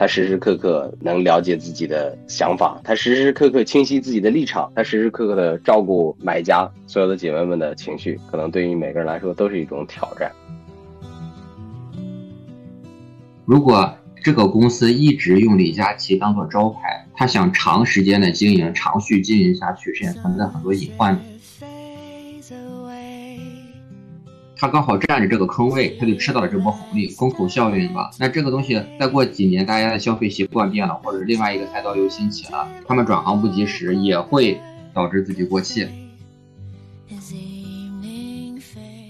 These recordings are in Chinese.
他时时刻刻能了解自己的想法，他时时刻刻清晰自己的立场，他时时刻刻的照顾买家所有的姐妹们的情绪，可能对于每个人来说都是一种挑战。如果这个公司一直用李佳琦当做招牌，他想长时间的经营、长续经营下去，是存在很多隐患的。他刚好占着这个坑位，他就吃到了这波红利，风口效应吧。那这个东西再过几年，大家的消费习惯变了，或者另外一个赛道又兴起了，他们转行不及时，也会导致自己过气。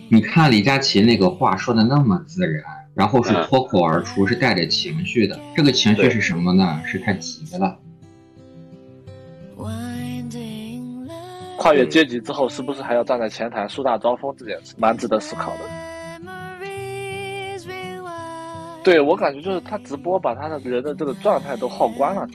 你看李佳琦那个话说的那么自然，然后是脱口而出，是带着情绪的。这个情绪是什么呢？是太急了。跨越阶级之后，是不是还要站在前台树大招风这件事，蛮值得思考的。对我感觉就是他直播把他的人的这个状态都耗光了。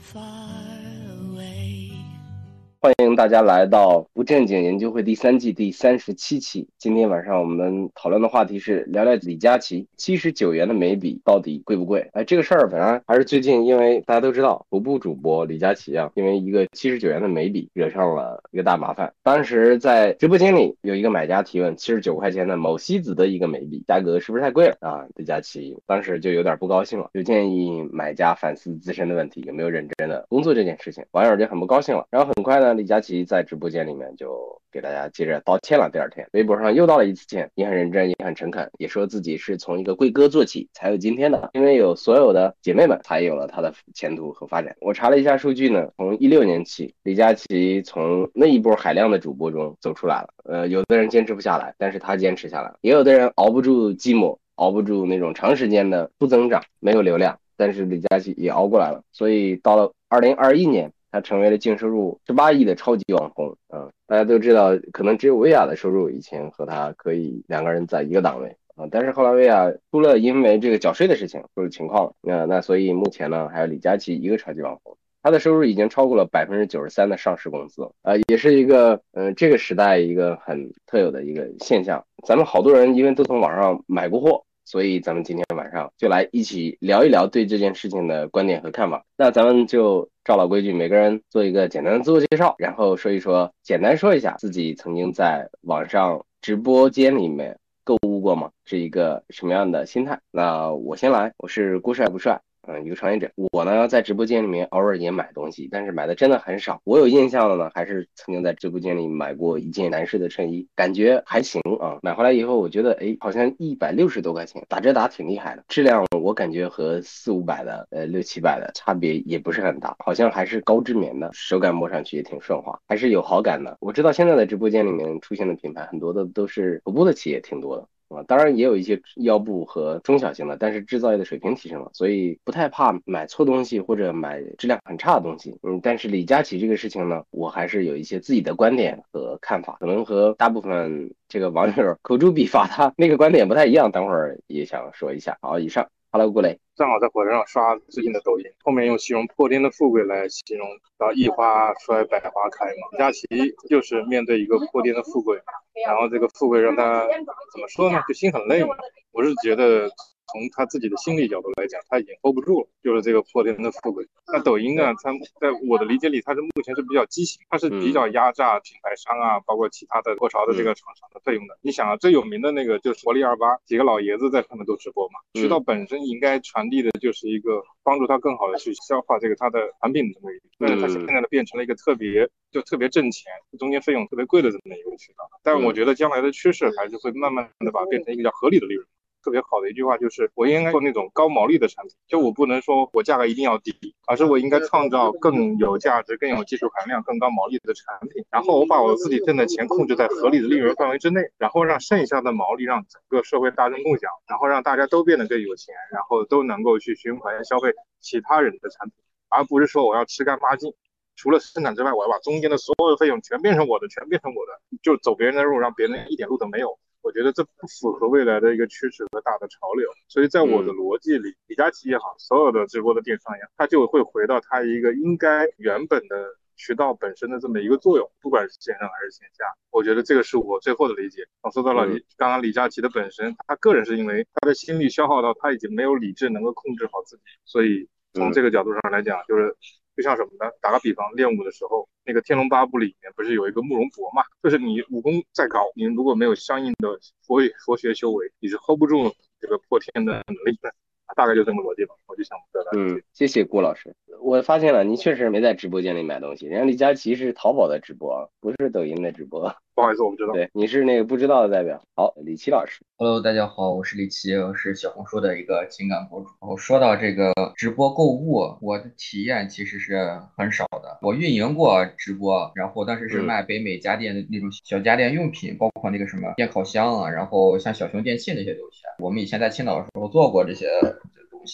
欢迎大家来到不正经研究会第三季第三十七期。今天晚上我们讨论的话题是聊聊李佳琦七十九元的眉笔到底贵不贵？哎，这个事儿本来还是最近，因为大家都知道头部主播李佳琦啊，因为一个七十九元的眉笔惹上了一个大麻烦。当时在直播间里有一个买家提问：七十九块钱的某西子的一个眉笔价格是不是太贵了啊？李佳琦当时就有点不高兴了，就建议买家反思自身的问题，有没有认真的工作这件事情。网友就很不高兴了，然后很快呢。李佳琦在直播间里面就给大家接着道歉了。第二天，微博上又道了一次歉，也很认真，也很诚恳，也说自己是从一个贵哥做起才有今天的，因为有所有的姐妹们才有了他的前途和发展。我查了一下数据呢，从一六年起，李佳琦从那一波海量的主播中走出来了。呃，有的人坚持不下来，但是他坚持下来了；也有的人熬不住寂寞，熬不住那种长时间的不增长，没有流量，但是李佳琦也熬过来了。所以到了二零二一年。他成为了净收入十八亿的超级网红啊！大家都知道，可能只有薇娅的收入以前和他可以两个人在一个档位啊，但是后来薇娅出了因为这个缴税的事情出了情况，那那所以目前呢，还有李佳琦一个超级网红，他的收入已经超过了百分之九十三的上市公司啊，也是一个嗯这个时代一个很特有的一个现象。咱们好多人因为都从网上买过货。所以咱们今天晚上就来一起聊一聊对这件事情的观点和看法。那咱们就照老规矩，每个人做一个简单的自我介绍，然后说一说，简单说一下自己曾经在网上直播间里面购物过吗？是一个什么样的心态？那我先来，我是郭帅不帅。嗯，一个创业者，我呢在直播间里面偶尔也买东西，但是买的真的很少。我有印象的呢，还是曾经在直播间里买过一件男士的衬衣，感觉还行啊。买回来以后，我觉得哎，好像一百六十多块钱，打折打挺厉害的。质量我感觉和四五百的，呃六七百的差别也不是很大，好像还是高织棉的，手感摸上去也挺顺滑，还是有好感的。我知道现在的直播间里面出现的品牌很多的都是头部的企业，挺多的。啊，当然也有一些腰部和中小型的，但是制造业的水平提升了，所以不太怕买错东西或者买质量很差的东西。嗯，但是李佳琦这个事情呢，我还是有一些自己的观点和看法，可能和大部分这个网友口诛笔伐他 那个观点不太一样，等会儿也想说一下。好，以上。Hello，顾雷，正好在火车上刷最近的抖音，后面用形容破天的富贵来形容，然后一花衰百花开嘛。李佳琦就是面对一个破天的富贵，然后这个富贵让他怎么说呢？就心很累嘛。我是觉得。从他自己的心理角度来讲，他已经 hold 不住了，就是这个破天的富贵。那抖音呢？它在我的理解里，它是目前是比较畸形，它是比较压榨品牌商啊，包括其他的过潮的这个厂商的费用的。你想啊，最有名的那个就是活力二八，几个老爷子在上面做直播嘛。渠道本身应该传递的就是一个帮助他更好的去消化这个他的产品的这么一个，但是他现在呢变成了一个特别就特别挣钱，中间费用特别贵的这么一个渠道。但我觉得将来的趋势还是会慢慢的把它变成一个叫合理的利润。特别好的一句话就是，我应该做那种高毛利的产品，就我不能说我价格一定要低，而是我应该创造更有价值、更有技术含量、更高毛利的产品，然后我把我自己挣的钱控制在合理的利润范围之内，然后让剩下的毛利让整个社会大众共享，然后让大家都变得更有钱，然后都能够去循环消费其他人的产品，而不是说我要吃干抹净，除了生产之外，我要把中间的所有的费用全变成我的，全变成我的，就走别人的路，让别人一点路都没有。我觉得这不符合未来的一个趋势和大的潮流，所以在我的逻辑里，李佳琦也好，所有的直播的电商也好，它就会回到它一个应该原本的渠道本身的这么一个作用，不管是线上还是线下。我觉得这个是我最后的理解。我说到了李刚刚李佳琦的本身，他个人是因为他的心力消耗到他已经没有理智能够控制好自己，所以从这个角度上来讲，就是就像什么呢？打个比方，练武的时候，那个《天龙八部》里面不是有一个慕容博嘛？就是你武功再高，你如果没有相应的佛佛学修为，你是 hold 不住这个破天的能力的。大概就这么逻辑吧，我就想表达。嗯，谢谢郭老师。我发现了，您确实没在直播间里买东西。人家李佳琦是淘宝的直播，不是抖音的直播。不好意思，我不知道。对，你是那个不知道的代表。好，李琦老师。Hello，大家好，我是李琦，我是小红书的一个情感博主。我说到这个直播购物，我的体验其实是很少的。我运营过直播，然后当时是卖北美家电的那种小家电用品，包括那个什么电烤箱啊，然后像小熊电器那些东西。我们以前在青岛的时候做过这些。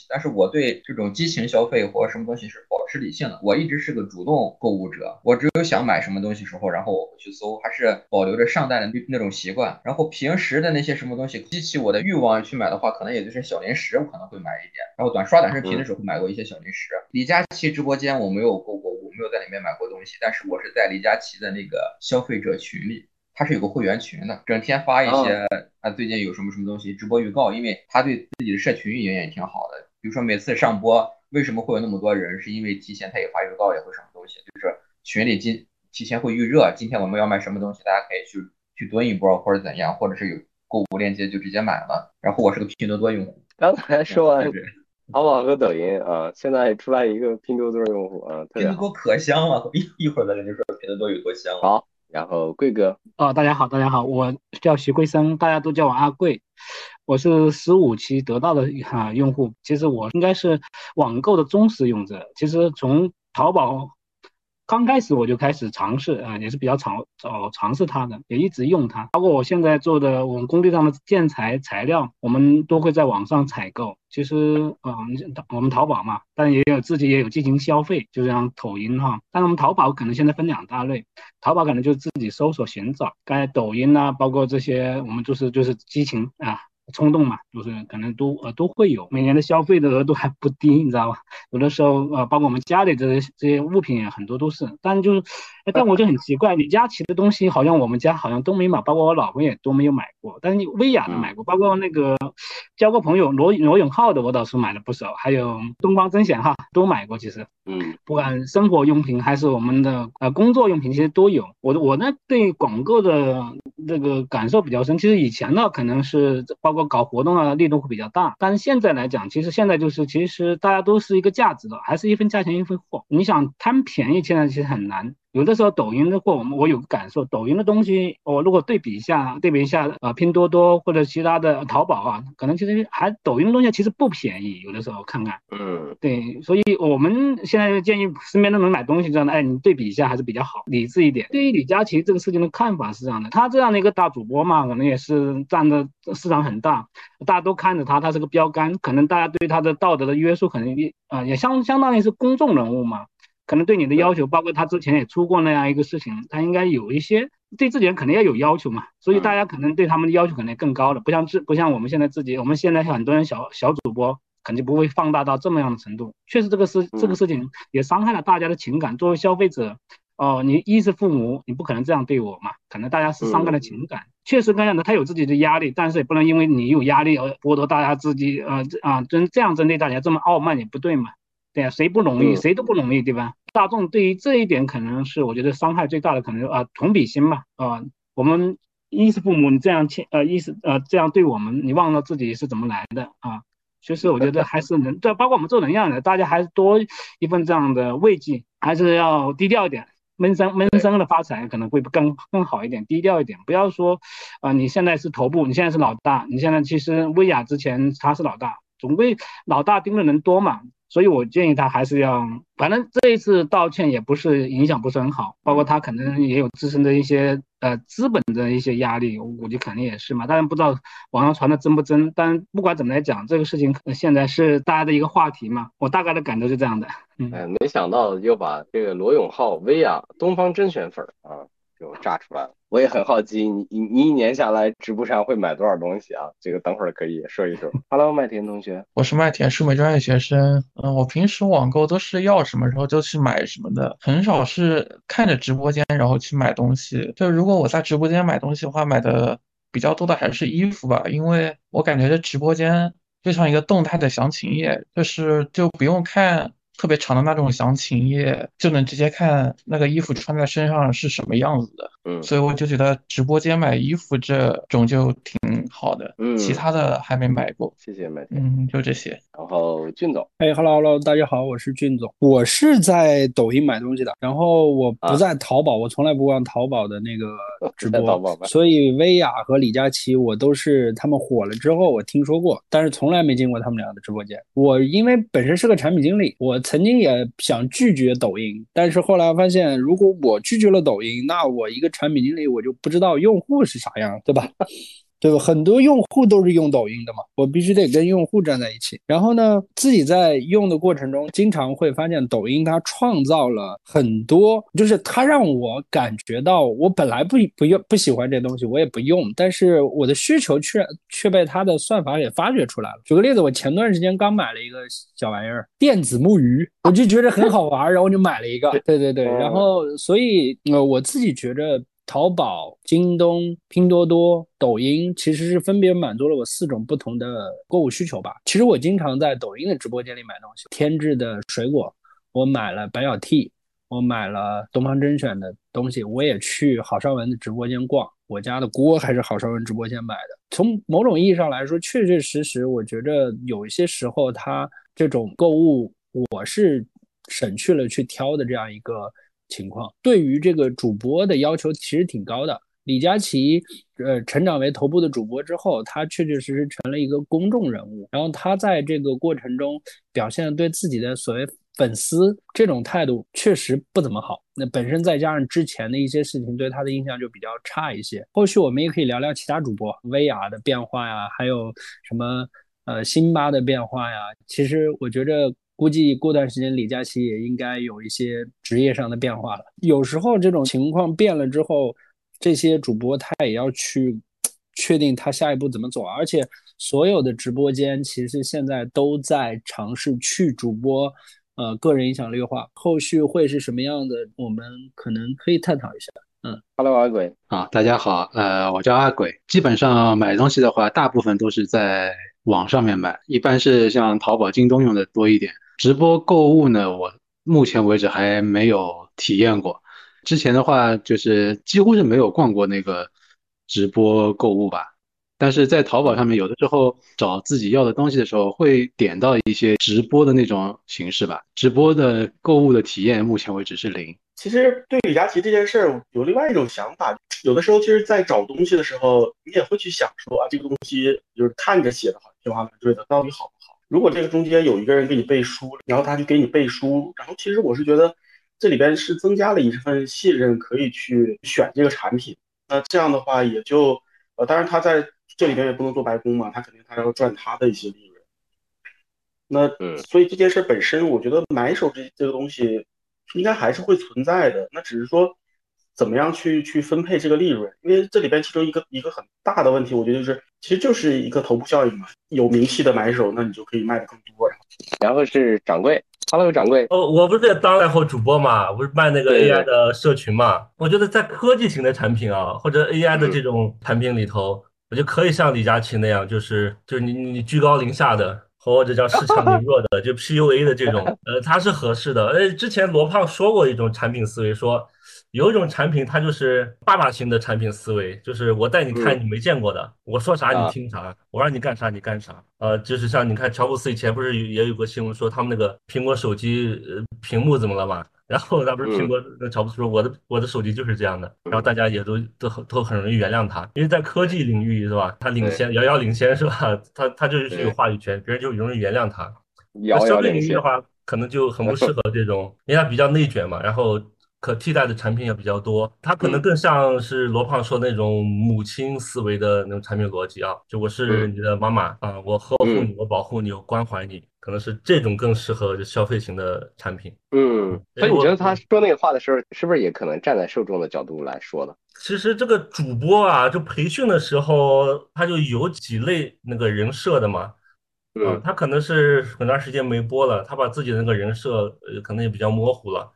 但是我对这种激情消费或什么东西是保持理性的。我一直是个主动购物者，我只有想买什么东西时候，然后我会去搜，还是保留着上单的那那种习惯。然后平时的那些什么东西激起我的欲望去买的话，可能也就是小零食，我可能会买一点。然后短刷短视频的时候买过一些小零食。李佳琦直播间我没有购过物，没有在里面买过东西，但是我是在李佳琦的那个消费者群里。他是有个会员群的，整天发一些他最近有什么什么东西直播预告，因为他对自己的社群运营也挺好的。比如说每次上播，为什么会有那么多人？是因为提前他也发预告，也会什么东西，就是群里今提前会预热，今天我们要卖什么东西，大家可以去去蹲一波或者怎样，或者是有购物链接就直接买了。然后我是个拼多多用户，刚才说完淘宝和抖音啊，现在出来一个拼多多用户啊，拼多多可香了，一一会儿咱就说拼多多有多香。好。然后贵哥，哦，大家好，大家好，我叫徐贵生，大家都叫我阿贵，我是十五期得到的哈用户，其实我应该是网购的忠实用者，其实从淘宝。刚开始我就开始尝试啊，也是比较尝早尝试它的，也一直用它。包括我现在做的我们工地上的建材材料，我们都会在网上采购。其实啊，我们淘宝嘛，但也有自己也有进行消费，就像抖音哈。但是我们淘宝可能现在分两大类，淘宝可能就自己搜索寻找，刚才抖音呐，包括这些，我们就是就是激情啊。冲动嘛，就是可能都呃都会有，每年的消费的额度还不低，你知道吧？有的时候呃，包括我们家里这些这些物品很多都是，但就是，但我就很奇怪，李佳琦的东西好像我们家好像都没买，包括我老婆也都没有买过，但是薇娅的买过，包括那个交个朋友罗罗永浩的我倒是买了不少，还有东方甄选哈都买过，其实，嗯，不管生活用品还是我们的呃工作用品，其实都有。我我呢对广告的这个感受比较深，其实以前呢可能是包括。搞活动啊，力度会比较大，但是现在来讲，其实现在就是，其实大家都是一个价值的，还是一分价钱一分货。你想贪便宜，现在其实很难。有的时候抖音的货，我们我有个感受，抖音的东西，我如果对比一下，对比一下啊，拼多多或者其他的淘宝啊，可能其实还抖音的东西其实不便宜。有的时候看看，嗯，对，所以我们现在建议身边的人买东西这样的，哎，你对比一下还是比较好，理智一点。对于李佳琦这个事情的看法是这样的，他这样的一个大主播嘛，可能也是占的市场很大，大家都看着他，他是个标杆，可能大家对他的道德的约束可能也啊也相相当于是公众人物嘛。可能对你的要求，包括他之前也出过那样一个事情，他应该有一些对自己人肯定要有要求嘛，所以大家可能对他们的要求可能更高了，不像自不像我们现在自己，我们现在很多人小小主播肯定不会放大到这么样的程度。确实这个事这个事情也伤害了大家的情感。作为消费者，哦，你一是父母，你不可能这样对我嘛，可能大家是伤感的情感。确实那样的，他有自己的压力，但是也不能因为你有压力而剥夺大家自己，呃啊，真这样针对大家这么傲慢也不对嘛。对啊，谁不容易，谁都不容易，对吧？大众对于这一点可能是我觉得伤害最大的，可能啊同比心嘛啊，我们一是父母你这样欠呃一是呃这样对我们，你忘了自己是怎么来的啊？其实我觉得还是能，这包括我们做人一样的，大家还是多一份这样的慰藉，还是要低调一点，闷声闷声的发财可能会更更好一点，低调一点，不要说啊你现在是头部，你现在是老大，你现在其实薇娅之前他是老大，总归老大盯的人多嘛。所以，我建议他还是要，反正这一次道歉也不是影响不是很好，包括他可能也有自身的一些呃资本的一些压力，我估计肯定也是嘛。当然不知道网上传的真不真，但不管怎么来讲，这个事情现在是大家的一个话题嘛。我大概的感受是这样的。哎，没想到又把这个罗永浩、薇娅、东方甄选粉啊。就炸出来了，我也很好奇，你你你一年下来直播上会买多少东西啊？这个等会儿可以说一说。Hello，麦田同学，我是麦田数美专业学生。嗯，我平时网购都是要什么时候就去买什么的，很少是看着直播间然后去买东西。就如果我在直播间买东西的话，买的比较多的还是衣服吧，因为我感觉这直播间就像一个动态的详情页，就是就不用看特别长的那种详情页，就能直接看那个衣服穿在身上是什么样子的。嗯所以我就觉得直播间买衣服这种就挺好的。嗯其他的还没买过。谢谢麦田。嗯，就这些。然后俊总，哎哈喽哈喽，大家好，我是俊总，我是在抖音买东西的，然后我不在淘宝，我从来不逛淘宝的那个 直播，所以薇娅和李佳琦我都是他们火了之后我听说过，但是从来没进过他们俩的直播间。我因为本身是个产品经理，我曾经也想拒绝抖音，但是后来发现，如果我拒绝了抖音，那我一个产品经理我就不知道用户是啥样，对吧？对吧？很多用户都是用抖音的嘛，我必须得跟用户站在一起。然后呢，自己在用的过程中，经常会发现抖音它创造了很多，就是它让我感觉到，我本来不不用不喜欢这东西，我也不用，但是我的需求却却被它的算法给发掘出来了。举个例子，我前段时间刚买了一个小玩意儿，电子木鱼，我就觉得很好玩，然后就买了一个。对对对，然后所以呃，我自己觉着。淘宝、京东、拼多多、抖音其实是分别满足了我四种不同的购物需求吧。其实我经常在抖音的直播间里买东西，天质的水果，我买了百小 T，我买了东方甄选的东西，我也去郝邵文的直播间逛，我家的锅还是郝邵文直播间买的。从某种意义上来说，确确实实，我觉着有一些时候，它这种购物，我是省去了去挑的这样一个。情况对于这个主播的要求其实挺高的。李佳琦，呃，成长为头部的主播之后，他确确实实成了一个公众人物。然后他在这个过程中表现对自己的所谓粉丝这种态度确实不怎么好。那本身再加上之前的一些事情，对他的印象就比较差一些。后续我们也可以聊聊其他主播薇娅的变化呀，还有什么呃辛巴的变化呀。其实我觉着。估计过段时间李佳琦也应该有一些职业上的变化了。有时候这种情况变了之后，这些主播他也要去确定他下一步怎么走。而且所有的直播间其实现在都在尝试去主播呃个人影响力化，后续会是什么样的，我们可能可以探讨一下。嗯，Hello 阿鬼啊，大家好，呃，我叫阿鬼。基本上买东西的话，大部分都是在网上面买，一般是像淘宝、京东用的多一点。直播购物呢，我目前为止还没有体验过。之前的话，就是几乎是没有逛过那个直播购物吧。但是在淘宝上面，有的时候找自己要的东西的时候，会点到一些直播的那种形式吧。直播的购物的体验，目前为止是零。其实对李佳琦这件事儿有另外一种想法，有的时候其实，在找东西的时候，你也会去想说啊，这个东西就是看着写的好，天花乱坠的，到底好不？如果这个中间有一个人给你背书，然后他就给你背书，然后其实我是觉得这里边是增加了一份信任，可以去选这个产品。那这样的话也就呃，当然他在这里边也不能做白工嘛，他肯定他要赚他的一些利润。那所以这件事本身，我觉得买手这这个东西应该还是会存在的，那只是说怎么样去去分配这个利润，因为这里边其中一个一个很大的问题，我觉得就是其实就是一个头部效应嘛。有名气的买手，那你就可以卖的更多。然后是掌柜，Hello，掌柜。哦，我不是也当带货主播嘛，不是卖那个 AI 的社群嘛。我觉得在科技型的产品啊，或者 AI 的这种产品里头，我就可以像李佳琦那样，就是就是你你居高临下的。或者叫恃强 凌弱的，就 PUA 的这种，呃，它是合适的。呃，之前罗胖说过一种产品思维，说有一种产品它就是爸爸型的产品思维，就是我带你看你没见过的，我说啥你听啥，我让你干啥你干啥。呃，就是像你看乔布斯以前不是也有个新闻说他们那个苹果手机呃屏幕怎么了嘛？然后那不是苹果那乔布斯说我的我的手机就是这样的，然后大家也都都都很容易原谅他，因为在科技领域是吧？他领先遥遥领先是吧？他他就是有话语权，别人就容易原谅他。遥遥领域的话，可能就很不适合这种，因为它比较内卷嘛，然后可替代的产品也比较多，它可能更像是罗胖说那种母亲思维的那种产品逻辑啊，就我是你的妈妈啊，我呵护你，我保护你，我关怀你。可能是这种更适合就消费型的产品。嗯，所以你觉得他说那个话的时候，是不是也可能站在受众的角度来说呢？其实这个主播啊，就培训的时候，他就有几类那个人设的嘛。嗯，他可能是很长时间没播了，他把自己的那个人设呃可能也比较模糊了。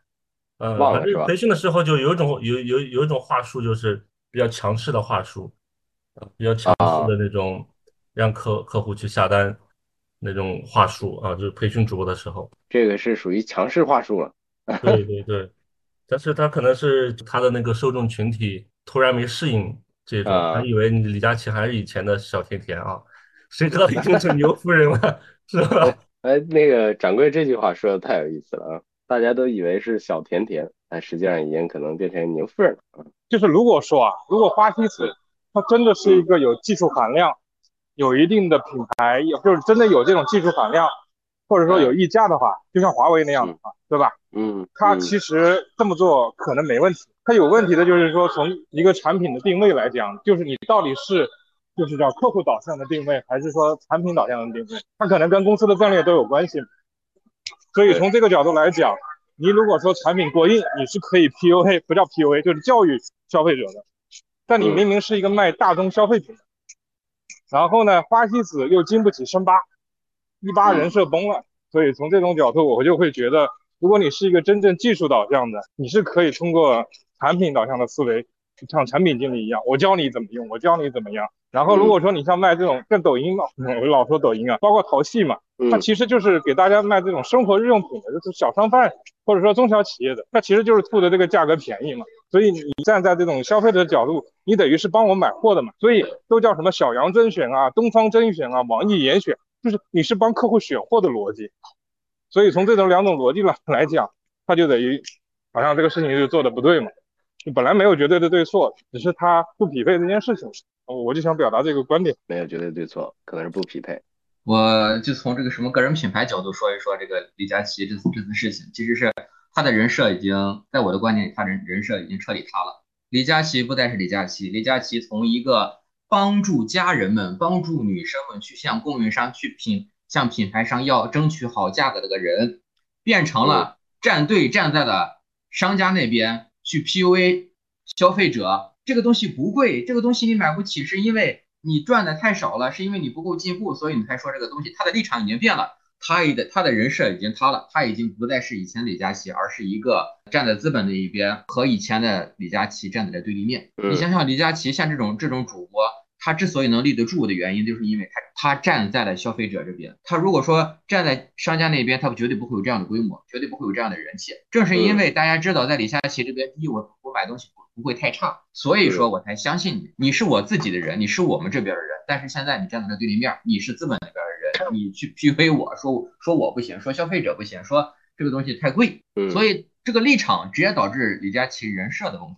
嗯，忘了是吧？培训的时候就有一种有有有一种话术，就是比较强势的话术，比较强势的那种让客客户去下单。那种话术啊，就是培训主播的时候，这个是属于强势话术了。对对对，但是他可能是他的那个受众群体突然没适应这种，啊还以为你李佳琦还是以前的小甜甜啊，谁知道已经成牛夫人了，是吧？哎，那个掌柜这句话说的太有意思了啊！大家都以为是小甜甜，但实际上已经可能变成牛夫人了。就是如果说啊，如果花西子它真的是一个有技术含量、有一定的品牌，有就是真的有这种技术含量，或者说有溢价的话，就像华为那样的话，对吧？嗯，它其实这么做可能没问题。它有问题的就是说，从一个产品的定位来讲，就是你到底是就是叫客户导向的定位，还是说产品导向的定位？它可能跟公司的战略都有关系。所以从这个角度来讲，你如果说产品过硬，你是可以 PUA，不叫 PUA，就是教育消费者的。但你明明是一个卖大宗消费品的，然后呢，花西子又经不起深扒，一扒人设崩了。所以从这种角度，我就会觉得，如果你是一个真正技术导向的，你是可以通过产品导向的思维，像产品经理一样，我教你怎么用，我教你怎么样。然后如果说你像卖这种跟抖音嘛，我老说抖音啊，包括淘系嘛，它其实就是给大家卖这种生活日用品的，就是小商贩或者说中小企业的，它其实就是图的这个价格便宜嘛。所以你站在这种消费者的角度，你等于是帮我买货的嘛。所以都叫什么小杨甄选啊、东方甄选啊、网易严选，就是你是帮客户选货的逻辑。所以从这种两种逻辑来来讲，它就等于好像这个事情就做的不对嘛。就本来没有绝对的对错，只是它不匹配这件事情。我就想表达这个观点，没有绝对对错，可能是不匹配。我就从这个什么个人品牌角度说一说这个李佳琦这次这次事情，其实是他的人设已经在我的观点里，他人人设已经彻底塌了。李佳琦不再是李佳琦，李佳琦从一个帮助家人们、帮助女生们去向供应商去品向品牌商要争取好价格的个人，变成了站队站在了商家那边去 PUA 消费者。这个东西不贵，这个东西你买不起，是因为你赚的太少了，是因为你不够进步，所以你才说这个东西。他的立场已经变了，他的他的人设已经塌了，他已经不再是以前李佳琦，而是一个站在资本的一边，和以前的李佳琦站在对立面。你想想，李佳琦像这种这种主播，他之所以能立得住的原因，就是因为他他站在了消费者这边。他如果说站在商家那边，他绝对不会有这样的规模，绝对不会有这样的人气。正是因为大家知道，在李佳琦这边，第一，我我买东西。不会太差，所以说我才相信你。你是我自己的人，你是我们这边的人。但是现在你站在了对立面，你是资本那边的人，你去 PUA 我说说我不行，说消费者不行，说这个东西太贵。所以这个立场直接导致李佳琦人设的崩塌。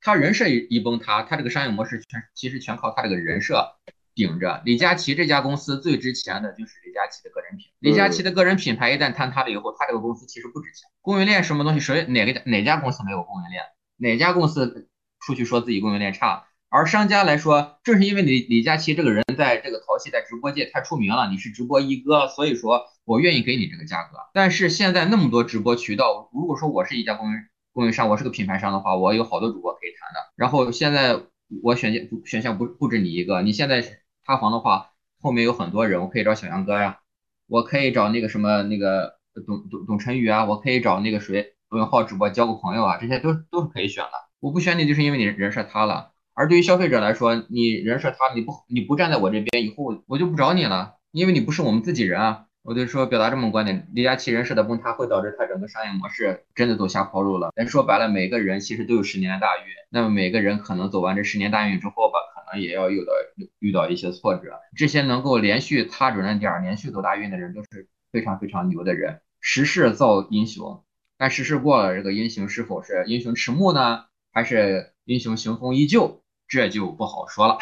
他人设一一崩塌，他这个商业模式全其实全靠他这个人设顶着。李佳琦这家公司最值钱的就是李佳琦的个人品。李佳琦的个人品牌一旦坍塌了以后，他这个公司其实不值钱。供应链什么东西，谁哪个哪家公司没有供应链？哪家公司出去说自己供应链差？而商家来说，正是因为李李佳琦这个人在这个淘系在直播界太出名了，你是直播一哥，所以说我愿意给你这个价格。但是现在那么多直播渠道，如果说我是一家供应供应商，我是个品牌商的话，我有好多主播可以谈的。然后现在我选项选项不不止你一个，你现在塌房的话，后面有很多人，我可以找小杨哥呀，我可以找那个什么那个董董董晨宇啊，我可以找那个谁。罗永浩直播交个朋友啊，这些都都是可以选的。我不选你，就是因为你人设塌了。而对于消费者来说，你人设塌，你不你不站在我这边，以后我就不找你了，因为你不是我们自己人啊。我就说表达这么观点，李佳琦人设的崩塌会导致他整个商业模式真的走下坡路了。但说白了，每个人其实都有十年的大运，那么每个人可能走完这十年大运之后吧，可能也要遇到遇到一些挫折。这些能够连续踏准了点儿，连续走大运的人，都是非常非常牛的人。时势造英雄。但时势过了，这个英雄是否是英雄迟暮呢，还是英雄雄风依旧，这就不好说了。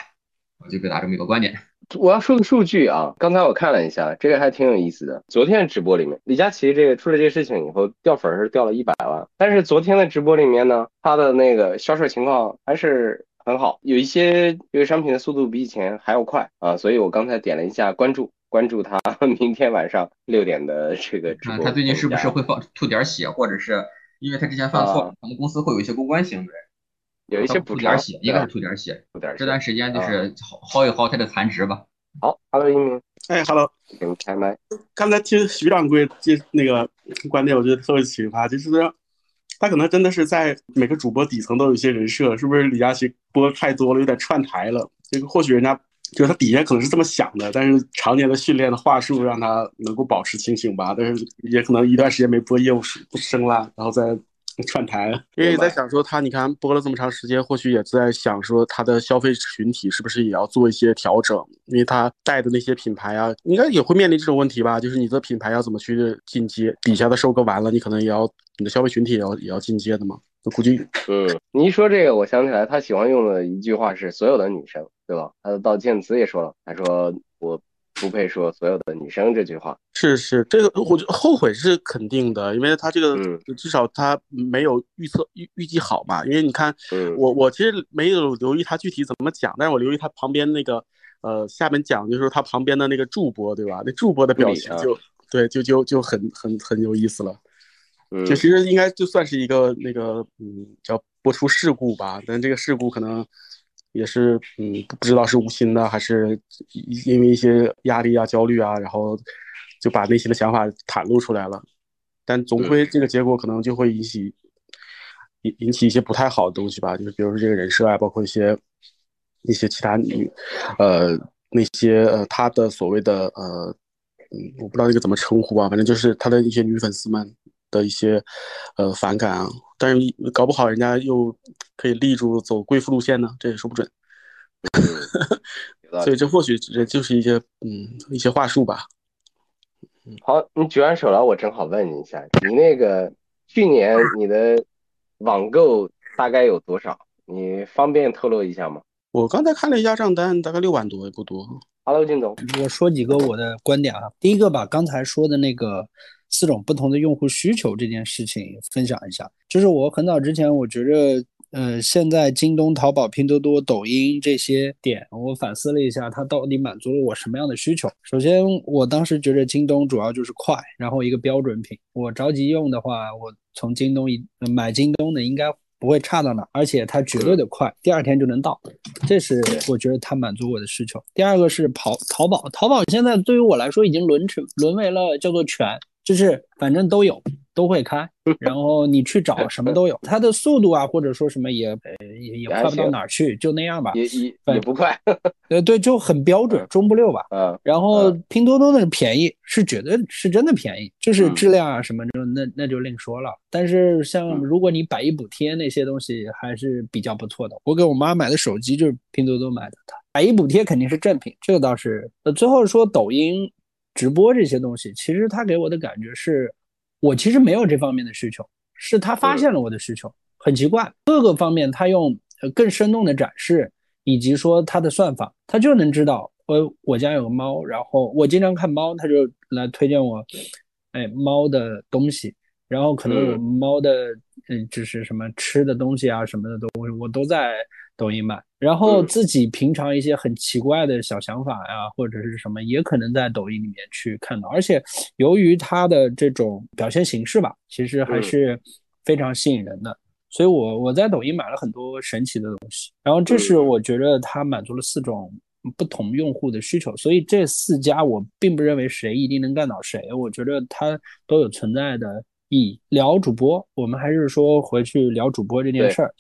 我就表达这么一个观点。我要说个数据啊，刚才我看了一下，这个还挺有意思的。昨天直播里面，李佳琦这个出了这个事情以后，掉粉是掉了一百万，但是昨天的直播里面呢，他的那个销售情况还是很好，有一些这个商品的速度比以前还要快啊，所以我刚才点了一下关注。关注他 明天晚上六点的这个直播。他最近是不是会放吐点血，或者是因为他之前犯错，可能公司会有一些公关行为，有一些补点血，应该是吐点血，吐点。这段时间就是薅薅一薅他的残值吧。好，Hello 一鸣，哎，Hello，给你开麦。刚才听徐掌柜这那个观点，我觉得特别启发，就是他可能真的是在每个主播底层都有一些人设，是不是李佳琦播太多了，有点串台了？这个或许人家。就是他底下可能是这么想的，但是常年的训练的话术让他能够保持清醒吧。但是也可能一段时间没播业务不升了，然后再 串台。因为在想说他，你看播了这么长时间，或许也在想说他的消费群体是不是也要做一些调整？因为他带的那些品牌啊，应该也会面临这种问题吧？就是你的品牌要怎么去进阶？底下的收割完了，你可能也要你的消费群体也要也要进阶的嘛？我估计，嗯，你一说这个，我想起来他喜欢用的一句话是“所有的女生”，对吧？他的道歉词也说了，他说我不配说所有的女生这句话。是是，这个我觉得后悔是肯定的，因为他这个至少他没有预测预预计好嘛。因为你看，我我其实没有留意他具体怎么讲，但是我留意他旁边那个呃下面讲就是他旁边的那个助播，对吧？那助播的表情就对，就就就很很很有意思了。就其实应该就算是一个那个嗯叫播出事故吧，但这个事故可能也是嗯不知道是无心的还是因为一些压力啊焦虑啊，然后就把内心的想法袒露出来了，但总归这个结果可能就会引起引引起一些不太好的东西吧，就是比如说这个人设啊，包括一些一些其他女呃那些呃他的所谓的呃嗯我不知道这个怎么称呼啊，反正就是他的一些女粉丝们。的一些呃反感啊，但是搞不好人家又可以立住走贵妇路线呢，这也说不准。所以这或许这就是一些嗯一些话术吧。好，你举完手了，我正好问你一下，你那个去年你的网购大概有多少？你方便透露一下吗？我刚才看了一下账单，大概六万多，也不多。Hello，金总，我说几个我的观点啊。第一个把刚才说的那个。四种不同的用户需求这件事情分享一下，就是我很早之前我觉着，呃，现在京东、淘宝、拼多多、抖音这些点，我反思了一下，它到底满足了我什么样的需求？首先，我当时觉得京东主要就是快，然后一个标准品，我着急用的话，我从京东一买京东的应该不会差到哪，而且它绝对的快，第二天就能到，这是我觉得它满足我的需求。第二个是跑淘宝，淘宝现在对于我来说已经沦成沦为了叫做全。就是反正都有，都会开，然后你去找什么都有，它的速度啊，或者说什么也也也快不到哪儿去，就那样吧，也也也不快，呃对，就很标准，中不溜吧。嗯，然后拼多多那便宜是绝对是真的便宜，就是质量啊什么就那那就另说了。但是像如果你百亿补贴那些东西还是比较不错的。我给我妈买的手机就是拼多多买的，它百亿补贴肯定是正品，这个倒是。呃，最后说抖音。直播这些东西，其实他给我的感觉是，我其实没有这方面的需求，是他发现了我的需求，很奇怪，各个方面他用更生动的展示，以及说他的算法，他就能知道我我家有个猫，然后我经常看猫，他就来推荐我，哎猫的东西，然后可能我猫的嗯就是什么吃的东西啊什么的东西，我都在。抖音买，然后自己平常一些很奇怪的小想法呀，或者是什么，也可能在抖音里面去看到。而且由于它的这种表现形式吧，其实还是非常吸引人的。所以我我在抖音买了很多神奇的东西。然后这是我觉得它满足了四种不同用户的需求。所以这四家我并不认为谁一定能干倒谁，我觉得它都有存在的意义。聊主播，我们还是说回去聊主播这件事儿。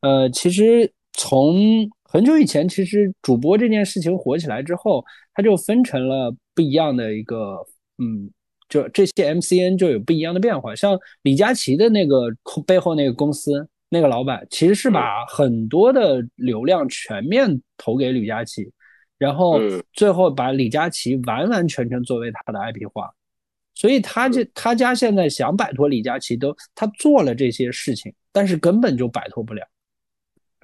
呃，其实。从很久以前，其实主播这件事情火起来之后，它就分成了不一样的一个，嗯，就这些 MCN 就有不一样的变化。像李佳琦的那个背后那个公司那个老板，其实是把很多的流量全面投给李佳琦，然后最后把李佳琦完完全全作为他的 IP 化，所以他这他家现在想摆脱李佳琦，都他做了这些事情，但是根本就摆脱不了。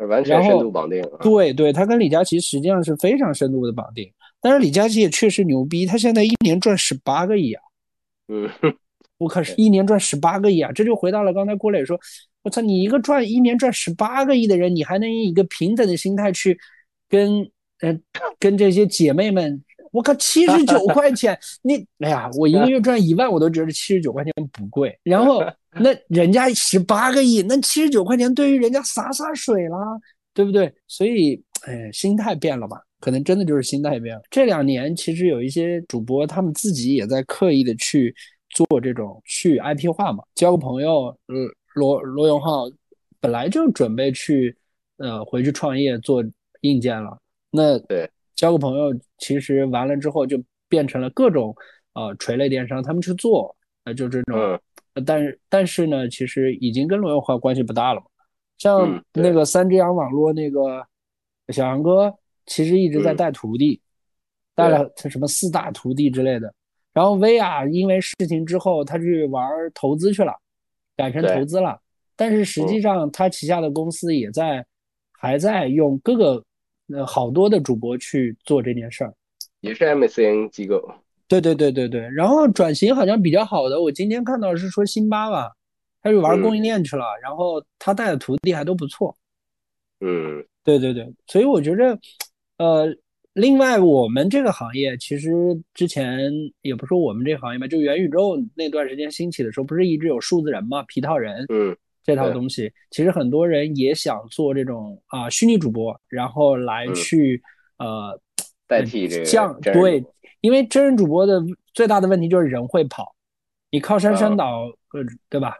完全深度绑定，对对，他跟李佳琦实际上是非常深度的绑定。但是李佳琦也确实牛逼，他现在一年赚十八个亿啊！嗯，我靠，一年赚十八个亿啊！这就回到了刚才郭磊说，我操，你一个赚一年赚十八个亿的人，你还能以一个平等的心态去跟嗯跟这些姐妹们？我靠，七十九块钱，你哎呀，我一个月赚一万，我都觉得七十九块钱不贵。然后 那人家十八个亿，那七十九块钱对于人家洒洒水啦，对不对？所以，哎，心态变了吧？可能真的就是心态变了。这两年其实有一些主播，他们自己也在刻意的去做这种去 IP 化嘛。交个朋友，呃，罗罗永浩本来就准备去呃回去创业做硬件了，那对。交个朋友，其实完了之后就变成了各种呃垂类电商，他们去做，呃就这种，但是但是呢，其实已经跟罗永浩关系不大了嘛。像那个三只羊网络那个小杨哥，其实一直在嗯带徒弟，带了他什么四大徒弟之类的。然后薇娅因为事情之后，他去玩投资去了，改成投资了。但是实际上，他旗下的公司也在还在用各个呃好多的主播去做这件事儿。也是 MCN 机构。对对对对对，然后转型好像比较好的，我今天看到是说辛巴吧，他去玩供应链去了，然后他带的徒弟还都不错。嗯。对对对，所以我觉着，呃，另外我们这个行业其实之前也不说我们这个行业吧，就元宇宙那段时间兴起的时候，不是一直有数字人嘛，皮套人，嗯，这套东西，其实很多人也想做这种啊、虚拟主播，然后来嗯。去、呃代替这个降真人对，因为真人主播的最大的问题就是人会跑，你靠山山啊倒，呃，对吧？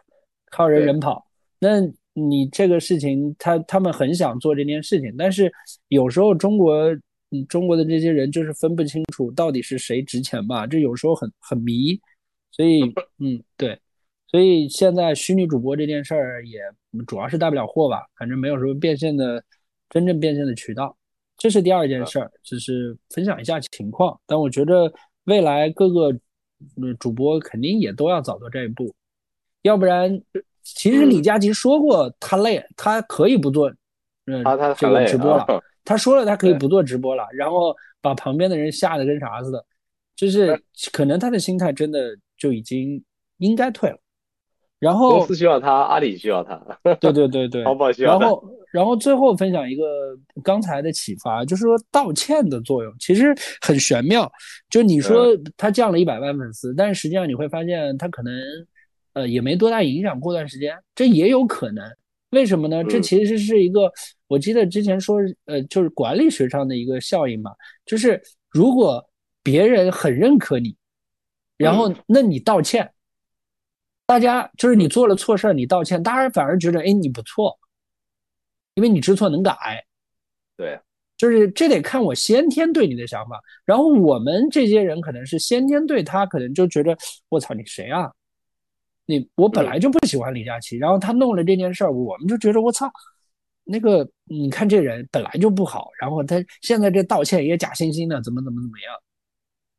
靠人人跑，那你这个事情，他他们很想做这件事情，但是有时候中国，嗯，中国的这些人就是分不清楚到底是谁值钱吧，这有时候很很迷，所以，嗯，对，所以现在虚拟主播这件事儿也主要是带不了货吧，反正没有什么变现的真正变现的渠道。这是第二件事儿，就是分享一下情况。但我觉得未来各个嗯主播肯定也都要走到这一步，要不然，其实李佳琦说过他累，他可以不做，嗯，他他这个直播了。啊他说了他可以不做直播了，然后把旁边的人吓得跟啥似的，就是可能他的心态真的就已经应该退了。然后公司需要他，阿里需要他，对对对对，淘宝需要他。然后，然后最后分享一个刚才的启发，就是说道歉的作用其实很玄妙。就你说他降了一百万粉丝，但是实际上你会发现他可能呃也没多大影响，过段时间这也有可能。为什么呢？这嗯其实是一个，我记得之前说呃就是管理学上的一个效应嘛，就是如果别人很认可你，然后那你道歉。大家就是你做了错事儿，你道歉，大家反而觉得，哎，你不错，因为你知错能改。对，就是这得看我先天对你的想法。然后我们这些人可能是先天对他，可能就觉得，我操，你谁啊？你我本来就不喜欢李佳琦，然后他弄了这件事儿，我们就觉得我操，那个你看这人本来就不好，然后他现在这道歉也假惺惺的，怎么怎么怎么样。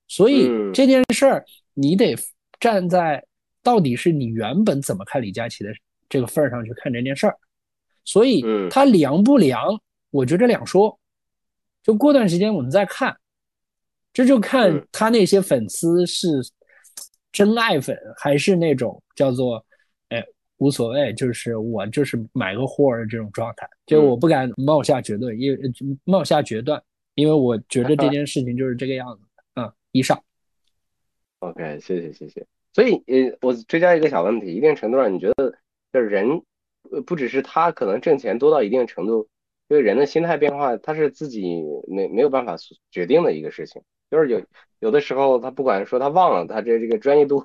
所以嗯这件事儿你得站在。到底是你原本怎么看李佳琦的这个份儿上去看这件事儿，所以嗯他凉不凉，我觉得两说。就过段时间我们再看，这就看嗯他那些粉丝是真爱粉还是那种叫做哎无所谓，就是我就是买个货的这种状态。就我不敢冒下决断，因为冒下决断，因为我觉得这 件事情就是这个样子。嗯，以上。OK，谢谢谢谢。所以，呃，我追加一个小问题，一定程度上，你觉得就是人，呃，不只是他可能挣钱多到一定程度，因为人的心态变化，他是自己没没有办法决定的一个事情。就是有有的时候，他不管说他忘了他这这个专业度，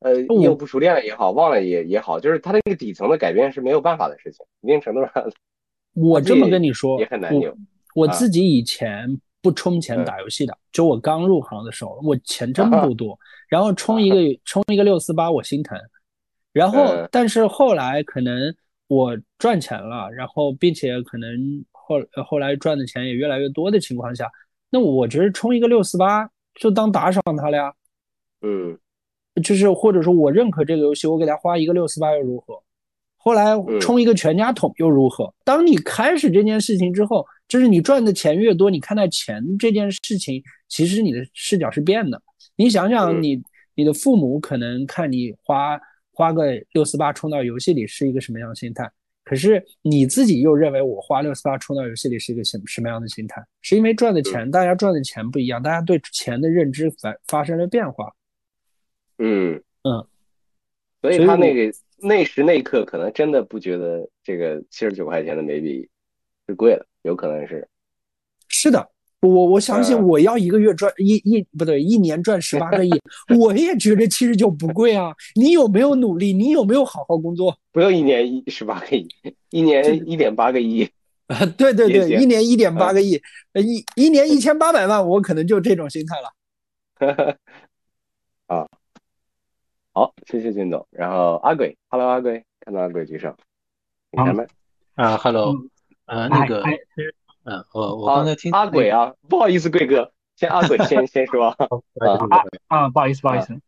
呃，业务不熟练了也好，忘了也也好，就是他这个底层的改变是没有办法的事情。一定程度上，我这么跟你说，也很难有。我自己以前不充钱打游戏的，就我刚入行的时候，我钱真 不多。然后充一个 充一个六四八，我心疼。然后，但是后来可能我赚钱了，然后并且可能后后来赚的钱也越来越多的情况下，那我觉得充一个六四八就当打赏他了呀。嗯，就是或者说我认可这个游戏，我给他花一个六四八又如何？后来充一个全家桶又如何？当你开始这件事情之后，就是你赚的钱越多，你看待钱这件事情，其实你的视角是变的。你想想你，你你的父母可能看你花花个六四八充到游戏里是一个什么样的心态，可是你自己又认为我花六四八充到游戏里是一个什什么样的心态？是因为赚的钱，大家赚的钱不一样，大家对钱的认知发发生了变化。嗯嗯，所以他那个那时那刻可能真的不觉得这个七十九块钱的眉笔是贵了，有可能是。是的。我我相信我要一个月赚一一不对一年赚十八个亿，我也觉得七十九不贵啊。你有没有努力？你有没有好好工作？不用一年一十八个亿，一年一点八个亿。啊，对对对，一年一点八个亿，呃一一年一千八百万，我可能就这种心态了。啊，好，谢谢金总。然后阿鬼，Hello，阿鬼，看到阿鬼举手，你开麦。啊，Hello，呃，那个哎，嗯，我我刚才听阿鬼啊，不好意思，贵哥，先阿鬼先 先说。啊啊，不好意思，不好意思。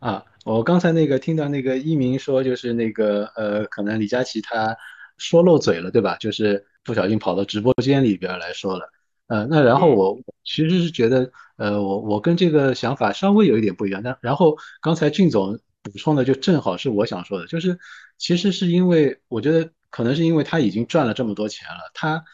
啊，我刚才那个听到那个一鸣说，就是那个呃，可能李佳琦他说漏嘴了，对吧？就是不小心跑到直播间里边来说了。呃，那然后我其实是觉得，呃，我我跟这个想法稍微有一点不一样。那然后刚才俊总补充的就正好是我想说的，就是其实是因为我觉得可能是因为他已经赚了这么多钱了，他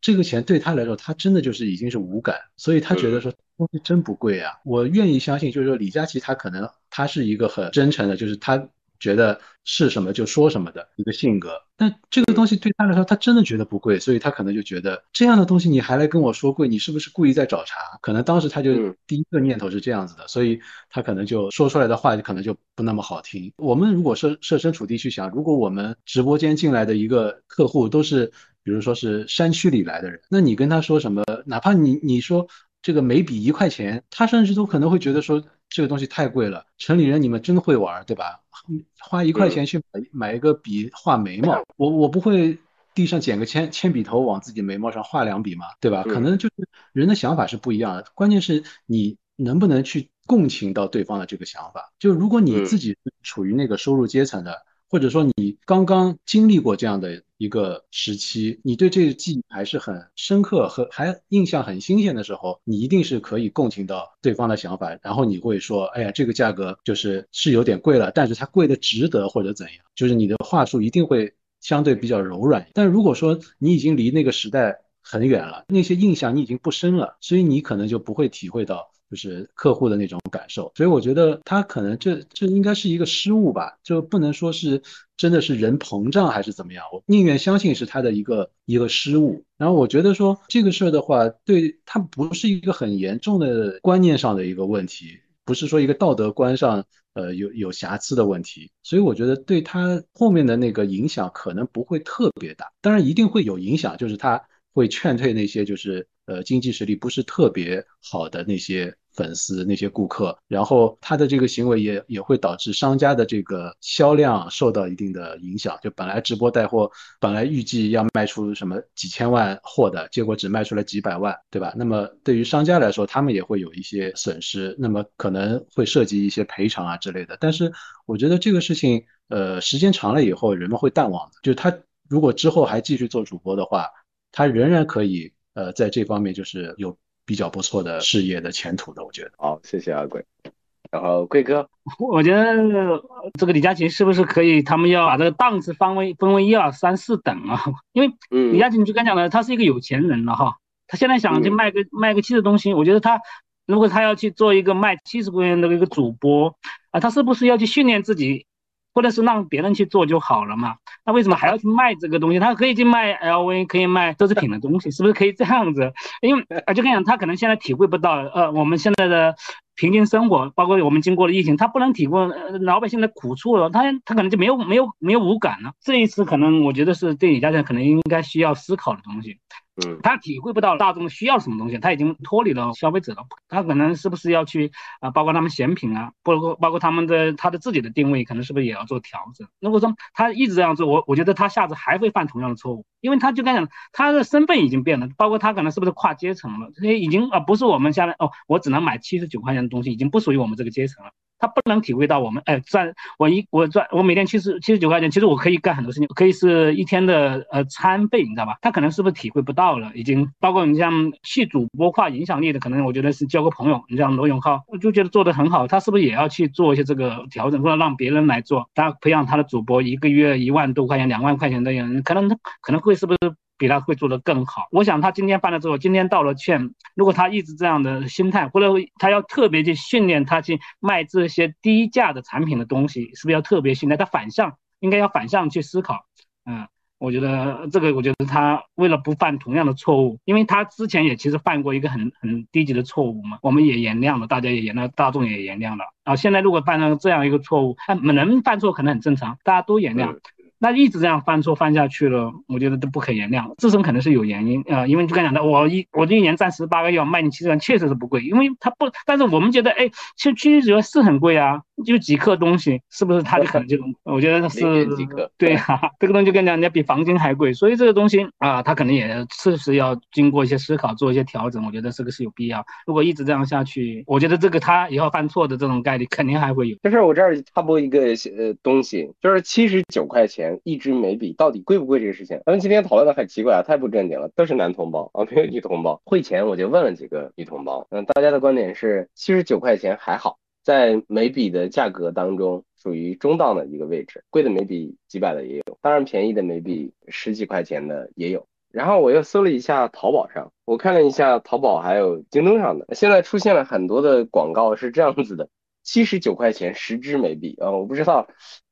这个钱对他来说，他真的就是已经是无感，所以他觉得说东西真不贵啊。我愿意相信，就是说李佳琦他可能他是一个很真诚的，就是他觉得是什么就说什么的一个性格。但这个东西对他来说，他真的觉得不贵，所以他可能就觉得这样的东西你还来跟我说贵，你是不是故意在找茬？可能当时他就第一个念头是这样子的，所以他可能就说出来的话就可能就不那么好听。我们如果设设身处地去想，如果我们直播间进来的一个客户都是。比如说是山区里来的人，那你跟他说什么，哪怕你你说这个每笔一块钱，他甚至都可能会觉得说这个东西太贵了。城里人你们真会玩，对吧？花一块钱去买买一个笔画眉毛，我我不会地上捡个铅铅笔头往自己眉毛上画两笔嘛，对吧？可能就是人的想法是不一样的，关键是你能不能去共情到对方的这个想法。就如果你自己处于那个收入阶层的。或者说你刚刚经历过这样的一个时期，你对这个记忆还是很深刻和还印象很新鲜的时候，你一定是可以共情到对方的想法，然后你会说，哎呀，这个价格就是是有点贵了，但是它贵的值得或者怎样，就是你的话术一定会相对比较柔软。但如果说你已经离那个时代很远了，那些印象你已经不深了，所以你可能就不会体会到。就是客户的那种感受，所以我觉得他可能这这应该是一个失误吧，就不能说是真的是人膨胀还是怎么样，我宁愿相信是他的一个一个失误。然后我觉得说这个事儿的话，对他不是一个很严重的观念上的一个问题，不是说一个道德观上呃有有瑕疵的问题，所以我觉得对他后面的那个影响可能不会特别大，当然一定会有影响，就是他会劝退那些就是。呃，经济实力不是特别好的那些粉丝、那些顾客，然后他的这个行为也也会导致商家的这个销量受到一定的影响。就本来直播带货，本来预计要卖出什么几千万货的，结果只卖出了几百万，对吧？那么对于商家来说，他们也会有一些损失，那么可能会涉及一些赔偿啊之类的。但是我觉得这个事情，呃，时间长了以后，人们会淡忘的。就是他如果之后还继续做主播的话，他仍然可以。呃，在这方面就是有比较不错的事业的前途的，我觉得。好，谢谢阿贵。然后贵哥，我觉得这个李佳琦是不是可以，他们要把这个档次分为分为一二三四等啊？因为李佳琦你就刚讲了，他是一个有钱人了哈，他现在想去卖个卖个七十东西，我觉得他如果他要去做一个卖七十块钱的一个主播啊，他是不是要去训练自己？或者是让别人去做就好了嘛？那为什么还要去卖这个东西？他可以去卖 LV，可以卖奢侈品的东西，是不是可以这样子？因为啊，就跟讲，他可能现在体会不到，呃，我们现在的平均生活，包括我们经过了疫情，他不能体会老百姓的苦处了，他他可能就没有没有没有无感了。这一次可能我觉得是对李嘉诚可能应该需要思考的东西。嗯，他体会不到大众需要什么东西，他已经脱离了消费者了。他可能是不是要去啊？包括他们选品啊，包括包括他们的他的自己的定位，可能是不是也要做调整？如果说他一直这样做，我我觉得他下次还会犯同样的错误，因为他就刚讲，他的身份已经变了，包括他可能是不是跨阶层了？这些已经啊不是我们现在哦，我只能买七十九块钱的东西，已经不属于我们这个阶层了。他不能体会到我们哎赚我一我赚我每天七十七十九块钱，其实我可以干很多事情，可以是一天的呃餐费，你知道吧？他可能是不是体会不到到了？已经包括你像去主播化影响力的，可能我觉得是交个朋友。你像罗永浩，我就觉得做的很好，他是不是也要去做一些这个调整，或者让别人来做？他培养他的主播一个月一万多块钱、两万块钱的人，可能可能会是不是？比他会做得更好。我想他今天犯了之后，今天道了歉。如果他一直这样的心态，或者他要特别去训练他去卖这些低价的产品的东西，是不是要特别训练他反向？应该要反向去思考。嗯，我觉得这个，我觉得他为了不犯同样的错误，因为他之前也其实犯过一个很很低级的错误嘛，我们也原谅了，大家也原谅，大众也原谅了。然后，现在如果犯了这样一个错误，他能犯错可能很正常，大家都原谅。那一直这样犯错犯下去了，我觉得都不可原谅。自身可能是有原因啊，因为就刚讲的，我一我这一年赚十八个亿，卖你七十万，确实是不贵，因为它不，但是我们觉得，哎，其实七十九是很贵啊，就几克东西，是不是？它就可能就，我觉得是，对啊，这个东西就跟讲，人家比黄金还贵，所以这个东西啊，它可能也确实要经过一些思考，做一些调整。我觉得这个是有必要。如果一直这样下去，我觉得这个他以后犯错的这种概率肯定还会有。就是我这儿插播一个呃东西，就是七十九块钱一支眉笔到底贵不贵这个事情，咱们今天讨论的很奇怪啊，太不正经了，都是男同胞啊，没有女同胞。会前我就问了几个女同胞，嗯，大家的观点是七十九块钱还好，在眉笔的价格当中属于中档的一个位置，贵的眉笔几百的也有，当然便宜的眉笔十几块钱的也有。然后我又搜了一下淘宝上，我看了一下淘宝还有京东上的，现在出现了很多的广告是这样子的：七十九块钱十支眉笔啊，我不知道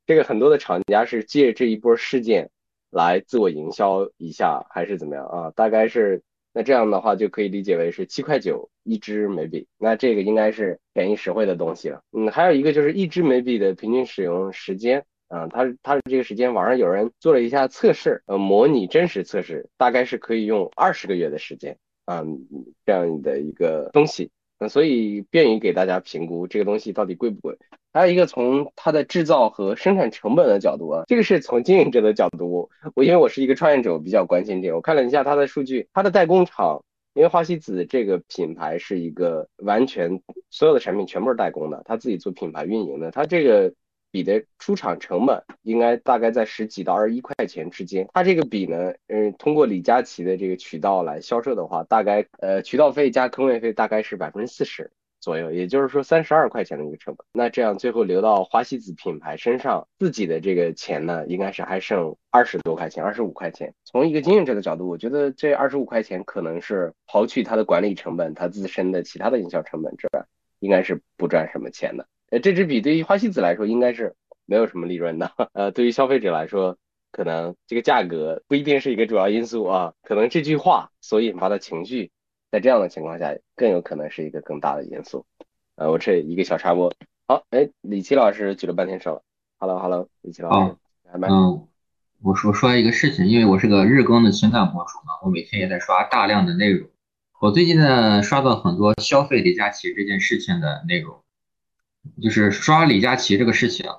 这个很多的厂家是借这一波事件来自我营销一下还是怎么样啊？大概是那这样的话就可以理解为是七块九一支眉笔，那这个应该是便宜实惠的东西了。嗯，还有一个就是一支眉笔的平均使用时间。啊，它它的这个时间，网上有人做了一下测试，呃，模拟真实测试，大概是可以用二十个月的时间啊，这样的一个东西，那所以便于给大家评估这个东西到底贵不贵。还有一个从它的制造和生产成本的角度啊，这个是从经营者的角度，我因为我是一个创业者，我比较关心这个。我看了一下它的数据，它的代工厂，因为花西子这个品牌是一个完全所有的产品全部是代工的，他自己做品牌运营的，它这个。笔的出厂成本应该大概在十几到二十一块钱之间。它这个笔呢，嗯，通过李佳琦的这个渠道来销售的话，大概呃渠道费加坑位费大概是百分之四十左右，也就是说三十二块钱的一个成本。那这样最后流到花西子品牌身上，自己的这个钱呢，应该是还剩二十多块钱，二十五块钱。从一个经营者的角度，我觉得这二十五块钱可能是刨去它的管理成本、它自身的其他的营销成本之外，应该是不赚什么钱的。呃，这支笔对于花西子来说应该是没有什么利润的。呃，对于消费者来说，可能这个价格不一定是一个主要因素啊，可能这句话所引发的情绪，在这样的情况下更有可能是一个更大的因素。呃，我这一个小插播。好，哎，李琦老师举了半天手。Hello，Hello，李琦老师。嗯，我说说一个事情，因为我是个日更的情感博主嘛，我每天也在刷大量的内容。我最近呢，刷到很多消费李佳琦这件事情的内容。就是刷李佳琦这个事情，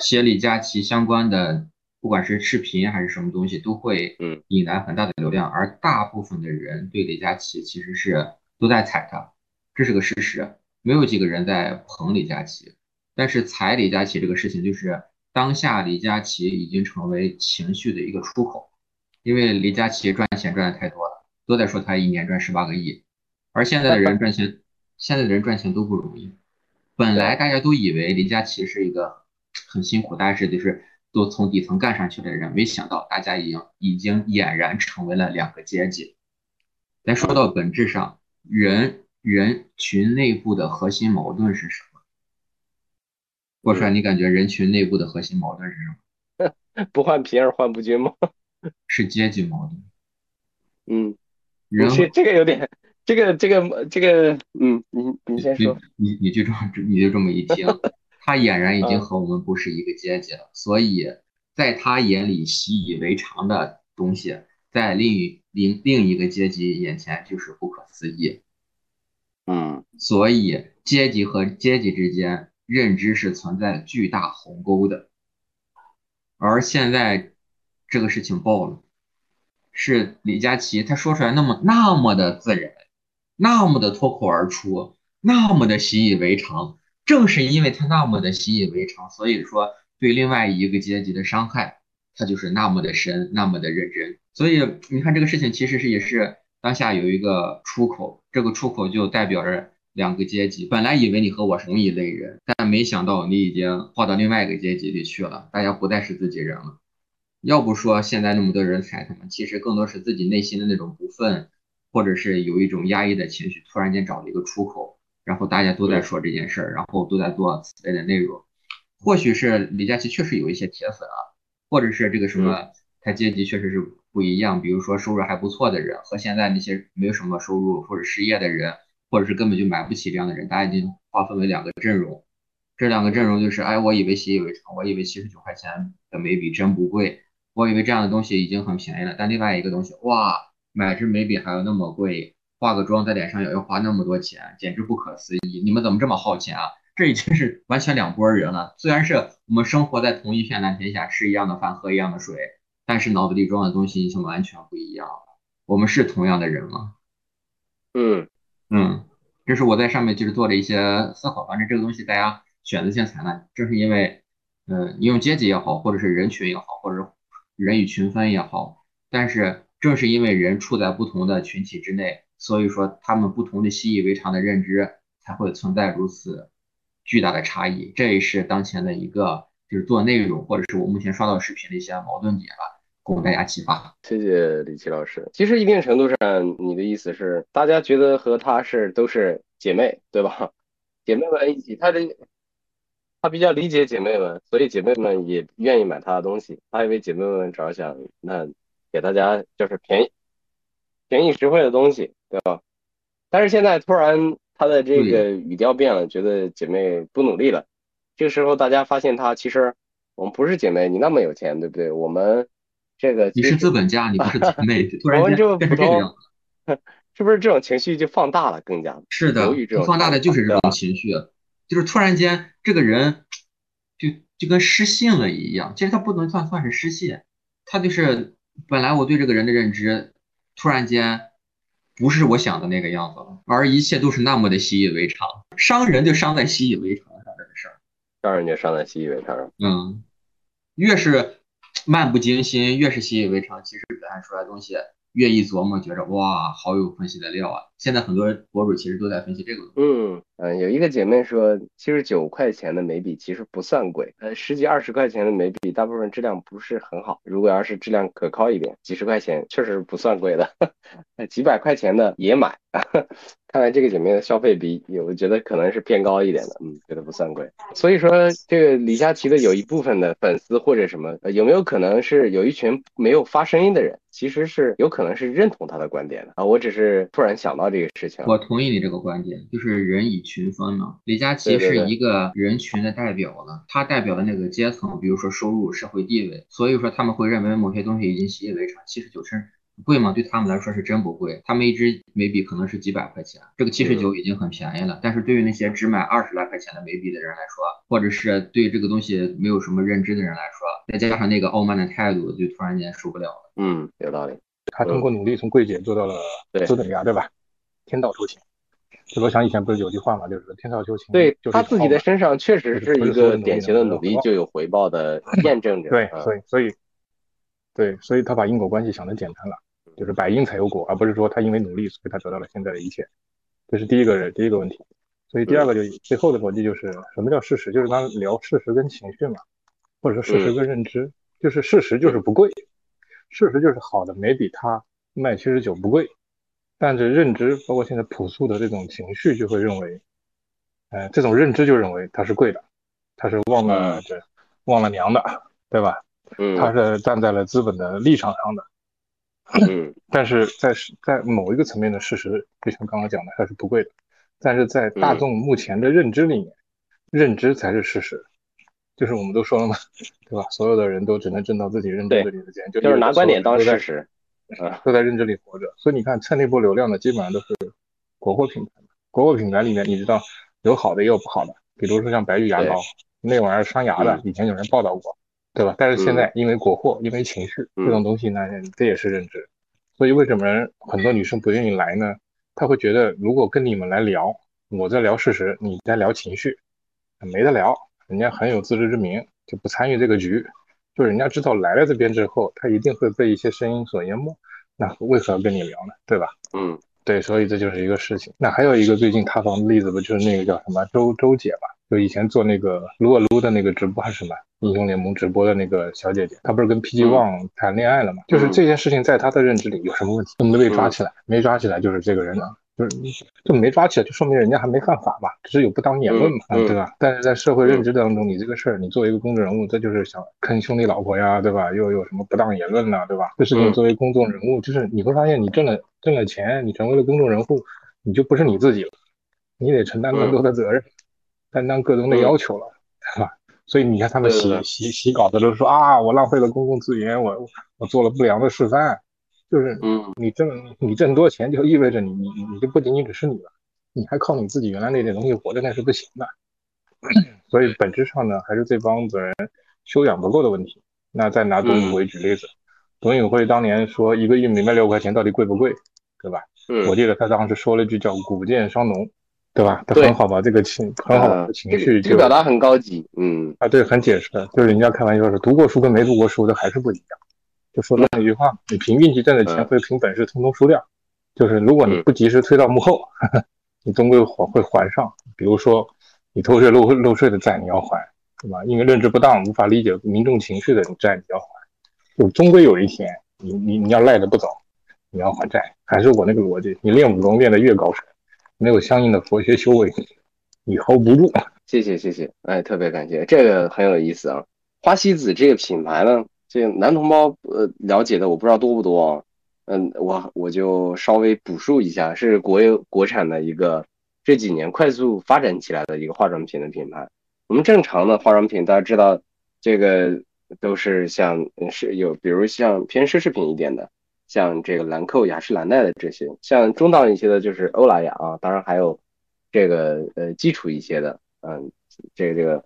写李佳琦相关的，不管是视频还是什么东西，都会嗯引来很大的流量，而大部分的人对李佳琦其实是都在踩他，这是个事实，没有几个人在捧李佳琦。但是踩李佳琦这个事情，就是当下李佳琦已经成为情绪的一个出口，因为李佳琦赚钱赚的太多了，都在说他一年赚十八个亿，而现在的人赚钱，现在的人赚钱都不容易。本来大家都以为李佳琦是一个很辛苦，但是就是都从底层干上去的人，没想到大家已经已经俨然成为了两个阶级。再说到本质上，人人群内部的核心矛盾是什么？郭帅，你感觉人群内部的核心矛盾是什么？不换皮而换不均吗？是阶级矛盾。嗯，人这个有点。这个这个这个，嗯，你你先说，你你就这么你就这么一听，他俨然已经和我们不是一个阶级了，所以在他眼里习以为常的东西，在另一另另一个阶级眼前就是不可思议，嗯，所以阶级和阶级之间认知是存在巨大鸿沟的，而现在这个事情爆了，是李佳琦他说出来那么那么的自然。那么的脱口而出，那么的习以为常，正是因为他那么的习以为常，所以说对另外一个阶级的伤害，他就是那么的深，那么的认真。所以你看这个事情其实是也是当下有一个出口，这个出口就代表着两个阶级。本来以为你和我是同一类人，但没想到你已经划到另外一个阶级里去了，大家不再是自己人了。要不说现在那么多人踩他们，其实更多是自己内心的那种不忿。或者是有一种压抑的情绪，突然间找了一个出口，然后大家都在说这件事儿，然后都在做此类的内容。或许是李佳琦确实有一些铁粉啊，或者是这个什么他阶级确实是不一样，比如说收入还不错的人和现在那些没有什么收入或者失业的人，或者是根本就买不起这样的人，大家已经划分为两个阵容。这两个阵容就是，哎，我以为习以为常，我以为七十九块钱的眉笔真不贵，我以为这样的东西已经很便宜了，但另外一个东西，哇，买支眉笔还要那么贵，化个妆在脸上也要花那么多钱，简直不可思议！你们怎么这么耗钱啊？这已经是完全两拨人了。虽然是我们生活在同一片蓝天下，吃一样的饭，喝一样的水，但是脑子里装的东西已经完全不一样了。我们是同样的人吗？嗯嗯，这是我在上面就是做了一些思考。反正这个东西大家选择性采纳，正是因为，嗯，你用阶级也好，或者是人群也好，或者是人与群分也好，但是正是因为人处在不同的群体之内，所以说他们不同的习以为常的认知才会存在如此。巨大的差异，这也是当前的一个就是做内容或者是我目前刷到视频的一些矛盾点吧，供大家启发。谢谢李琦老师。其实一定程度上，你的意思是大家觉得和她是都是姐妹，对吧？姐妹们一起，他的他比较理解姐妹们，所以姐妹们也愿意买他的东西。他为姐妹们着想，那给大家就是便宜便宜实惠的东西，对吧？但是现在突然。他的这个语调变了，觉得姐妹不努力了。这个时候，大家发现他其实我们不是姐妹，你那么有钱，对不对？我们这个你是资本家，你不是姐妹，突然间变成这个样子，是不是这种情绪就放大了？更加是的，放大的就是这种情绪，就是突然间这个人就就跟失信了一样。其实他不能算算是失信，他就是本来我对这个人的认知，突然间。不是我想的那个样子了，而一切都是那么的习以为常。伤人就伤在习以为常上这个事儿，伤人就伤在习以为常上。嗯，越是漫不经心，越是习以为常，其实表现出来东西。越一琢磨，觉着哇，好有分析的料啊！现在很多博主其实都在分析这个。嗯嗯，有一个姐妹说，七十九块钱的眉笔其实不算贵，呃，十几二十块钱的眉笔，大部分质量不是很好。如果要是质量可靠一点，几十块钱确实不算贵的，几百块钱的也买。看来这个姐妹的消费比有，觉得可能是偏高一点的，嗯，觉得不算贵。所以说，这个李佳琦的有一部分的粉丝或者什么，呃有没有可能是有一群没有发声音的人，其实是有可能是认同他的观点的啊？我只是突然想到这个事情。我同意你这个观点，就是人以群分了。李佳琦是一个人群的代表了，他代表的那个阶层，比如说收入、社会地位，所以说他们会认为某些东西已经习以为常，七十九成。贵吗？对他们来说是真不贵。他们一支眉笔可能是几百块钱，这个七十九已经很便宜了。但是对于那些只买二十来块钱的眉笔的人来说，或者是对这个东西没有什么认知的人来说，再加上那个傲慢的态度，就突然间受不了了。嗯，有道理。他通过努力从柜姐做到了资本家，对吧？天道酬勤。这罗翔以前不是有句话嘛，就是天道酬勤。对他自己的身上确实是一个典型的努力就有回报的 验证者。对，所以所以对，所以他把因果关系想的简单了。就是百因才有果，而不是说他因为努力，所以他得到了现在的一切。这是第一个第一个问题。所以第二个就最后的逻辑就是什么叫事实？就是刚聊事实跟情绪嘛，或者说事实跟认知。就是事实就是不贵，事实就是好的没比它卖七十九不贵，但是认知包括现在朴素的这种情绪就会认为，呃，这种认知就认为它是贵的，它是忘了这忘了娘的，对吧？嗯，它是站在了资本的立场上的。嗯，但是在在某一个层面的事实，就像刚刚讲的，它是不贵的。但是在大众目前的认知里面，认知才是事实。就是我们都说了嘛，对吧？所有的人都只能挣到自己认知里的钱，就是拿观点当事实，啊，都在认知里活着。所以你看，蹭那波流量的基本上都是国货品牌。国货品牌里面，你知道有好的也有不好的，比如说像白玉牙膏，那玩意儿伤牙的，以前有人报道过。对吧？但是现在因为国货，因为情绪这种东西呢，这也是认知。所以为什么很多女生不愿意来呢？她会觉得，如果跟你们来聊，我在聊事实，你在聊情绪，没得聊。人家很有自知之明，就不参与这个局。就人家知道来了这边之后，他一定会被一些声音所淹没。那为何要跟你聊呢？对吧？嗯，对，所以这就是一个事情。那还有一个最近塌房的例子不就是那个叫什么周周姐吧？就以前做那个撸啊撸的那个直播还是什么？英雄联盟直播的那个小姐姐，她不是跟 PG One 谈恋爱了吗？就是这件事情在她的认知里有什么问题？没被抓起来，没抓起来就是这个人啊，就是就没抓起来，就说明人家还没犯法嘛，只是有不当言论嘛，对吧？但是在社会认知当中，你这个事儿，你作为一个公众人物，这就是想坑兄弟老婆呀，对吧？又有什么不当言论呐，对吧？这事情作为公众人物，就是你会发现，你挣了挣了钱，你成为了公众人物，你就不是你自己了，你得承担更多的责任，担当各种的要求了，对吧？所以你看他们写写写稿子都说啊，我浪费了公共资源，我我做了不良的示范，就是嗯，你挣你挣多钱就意味着你你你就不仅仅只是你了，你还靠你自己原来那点东西活着那是不行的。所以本质上呢，还是这帮子人修养不够的问题。那再拿董宇辉举例子，董宇辉当年说一个玉米卖六块钱到底贵不贵，对吧？嗯，我记得他当时说了一句叫“谷贱伤农”，对吧？他对很好把这个情很好把这个情绪就这个表达很高级，嗯啊，对，很解释的，就是人家开玩笑说，读过书跟没读过书的还是不一样。就说那一句话，你凭运气挣的钱嗯会凭本事通通输掉，就是如果你不及时推到幕后，你终归还会还上。比如说你偷税漏漏税的债你要还，对吧？因为认知不当无法理解民众情绪的债你要还，就终归有一天你你你要赖着不走，你要还债。还是我那个逻辑，你练武功练得越高深，没有相应的佛学修为，你 hold 不住。谢谢谢谢，哎，特别感谢，这个很有意思啊。花西子这个品牌呢，这个男同胞呃了解的我不知道多不多啊，嗯，我我就稍微补述一下，是国有国产的一个这几年快速发展起来的一个化妆品的品牌。我们正常的化妆品，大家知道这个都是像是有，比如像偏奢侈品一点的，像这个兰蔻、雅诗兰黛的这些，像中档一些的就是欧莱雅啊，当然还有这个呃基础一些的，嗯，这个这个，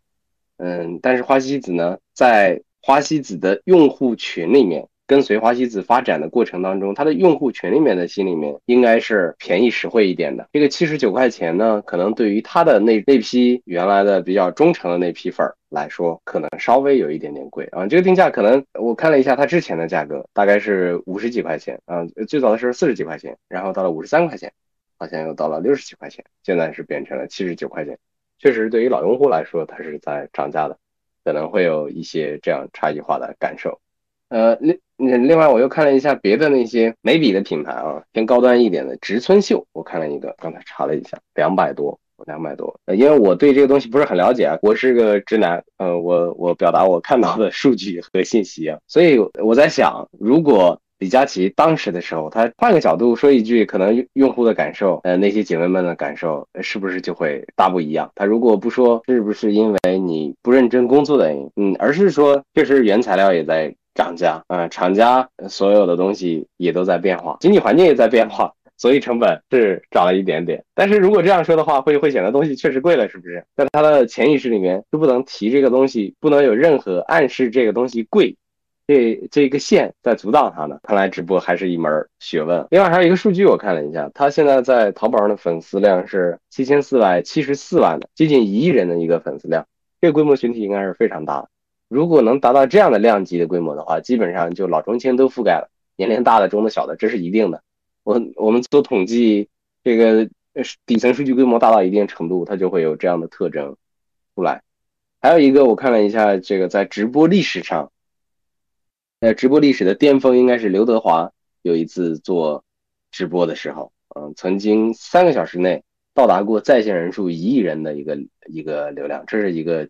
嗯，但是花西子呢，在花西子的用户群里面，跟随花西子发展的过程当中，它的用户群里面的心里面应该是便宜实惠一点的。这个七十九块钱呢，可能对于他的那那批原来的比较忠诚的那批粉儿来说，可能稍微有一点点贵啊。这个定价可能我看了一下它之前的价格，大概是五十几块钱啊，最早的时候四十几块钱，然后到了五十三块钱，好像又到了六十几块钱，现在是变成了七十九块钱。确实，对于老用户来说，它是在涨价的，可能会有一些这样差异化的感受。呃，另另外我又看了一下别的那些眉笔的品牌啊，偏高端一点的植村秀，我看了一个，刚才查了一下，两百多，两百多。因为我对这个东西不是很了解啊，我是个直男，呃，我我表达我看到的数据和信息啊，所以我在想，如果李佳琦当时的时候，他换个角度说一句，可能用户的感受，呃，那些姐妹们的感受，是不是就会大不一样？他如果不说是不是因为你不认真工作的原因，嗯，而是说确实原材料也在涨价，啊、厂家所有的东西也都在变化，经济环境也在变化。所以成本是涨了一点点，但是如果这样说的话，会会显得东西确实贵了，是不是？在他的潜意识里面就不能提这个东西，不能有任何暗示这个东西贵这这个线在阻挡它呢，看来直播还是一门学问。另外还有一个数据我看了一下，他现在在淘宝上的粉丝量是七千四百七十四万的，接近一亿人的一个粉丝量，这个规模群体应该是非常大的。如果能达到这样的量级的规模的话，基本上就老中青都覆盖了，年龄大的、中的、小的，这是一定的。我我们做统计，这个底层数据规模大到一定程度，它就会有这样的特征出来。还有一个，我看了一下，这个在直播历史上。呃，直播历史的巅峰应该是刘德华有一次做直播的时候，嗯，曾经三个小时内到达过在线人数一亿人的一个一个流量，这是一个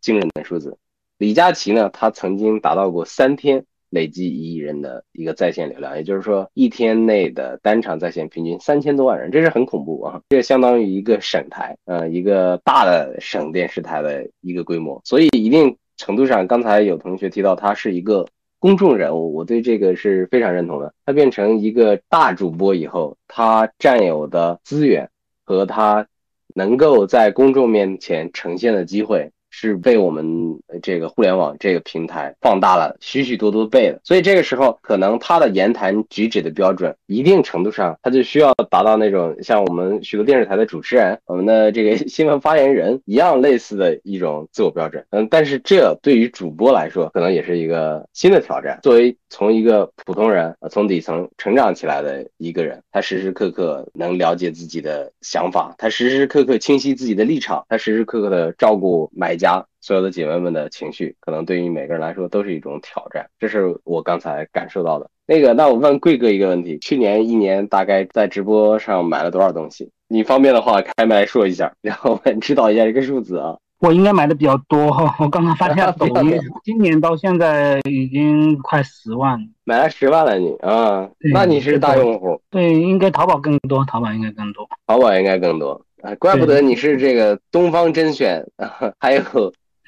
惊人的数字。李佳琦呢，他曾经达到过三天累计一亿人的一个在线流量，也就是说一天内的单场在线平均三千多万人，这是很恐怖啊！这相当于一个省台，呃，一个大的省电视台的一个规模，所以一定程度上，刚才有同学提到他是一个。公众人物，我对这个是非常认同的。他变成一个大主播以后，他占有的资源和他能够在公众面前呈现的机会，是被我们这个互联网这个平台放大了许许多多倍的。所以这个时候，可能他的言谈举止的标准，一定程度上，他就需要达到那种像我们许多电视台的主持人、我们的这个新闻发言人一样类似的一种自我标准。嗯，但是这对于主播来说，可能也是一个新的挑战。作为从一个普通人，从底层成长起来的一个人，他时时刻刻能了解自己的想法，他时时刻刻清晰自己的立场，他时时刻刻的照顾买家。所有的姐妹们的情绪，可能对于每个人来说都是一种挑战，这是我刚才感受到的。那个，那我问贵哥一个问题：去年一年大概在直播上买了多少东西？你方便的话开麦说一下，然后我们知道一下这个数字啊。我应该买的比较多，我刚刚发现 抖音今年到现在已经快十万，买了十万了你啊？那你是大用户？对，应该淘宝更多，淘宝应该更多，淘宝应该更多啊，怪不得你是这个东方甄选，啊、还有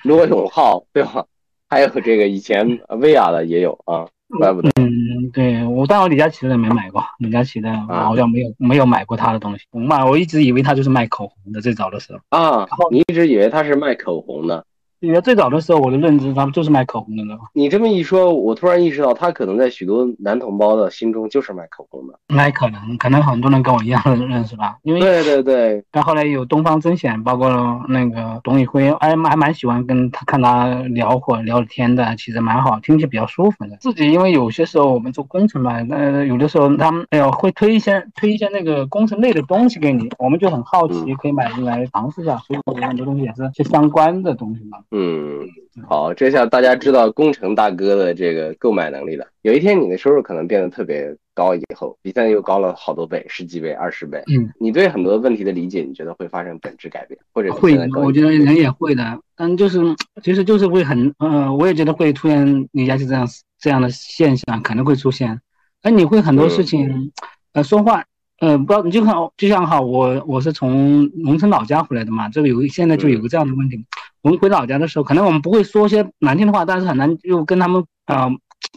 罗永浩，对吧？还有这个以前薇娅的也有啊，怪不得。嗯，对我，但我李佳琦的没买过，李佳琦的我好像没有没有买过他的东西。我买，我一直以为他就是卖口红的，最早的时候。啊，你一直以为他是卖口红的？因为最早的时候，我的认知他们就是卖口红的呢。你这么一说，我突然意识到，他可能在许多男同胞的心中就是卖口红的。那可能，可能很多人跟我一样的认识吧。因为对对对，但后来有东方甄选，包括那个董宇辉，还还蛮喜欢跟他看他聊会聊天的，其实蛮好，听起比较舒服的。自己因为有些时候我们做工程嘛，那有的时候他们哎呦会推一些推一些那个工程类的东西给你，我们就很好奇，可以买进来尝试一下。所以有很多东西也是些相关的东西嘛。嗯，好，这下大家知道工程大哥的这个购买能力了。有一天你的收入可能变得特别高，以后比现在又高了好多倍，十几倍、二十倍。嗯，你对很多问题的理解，你觉得会发生本质改变，或者会？我觉得人也会的，但就是其实就是会很，呃，我也觉得会出现李佳琦这样这样的现象，可能会出现。哎你会很多事情，呃，说话。呃，不知道你就看，就像哈，我我是从农村老家回来的嘛，这个有现在就有个这样的问题。我们回老家的时候，可能我们不会说些难听的话，但是很难又跟他们啊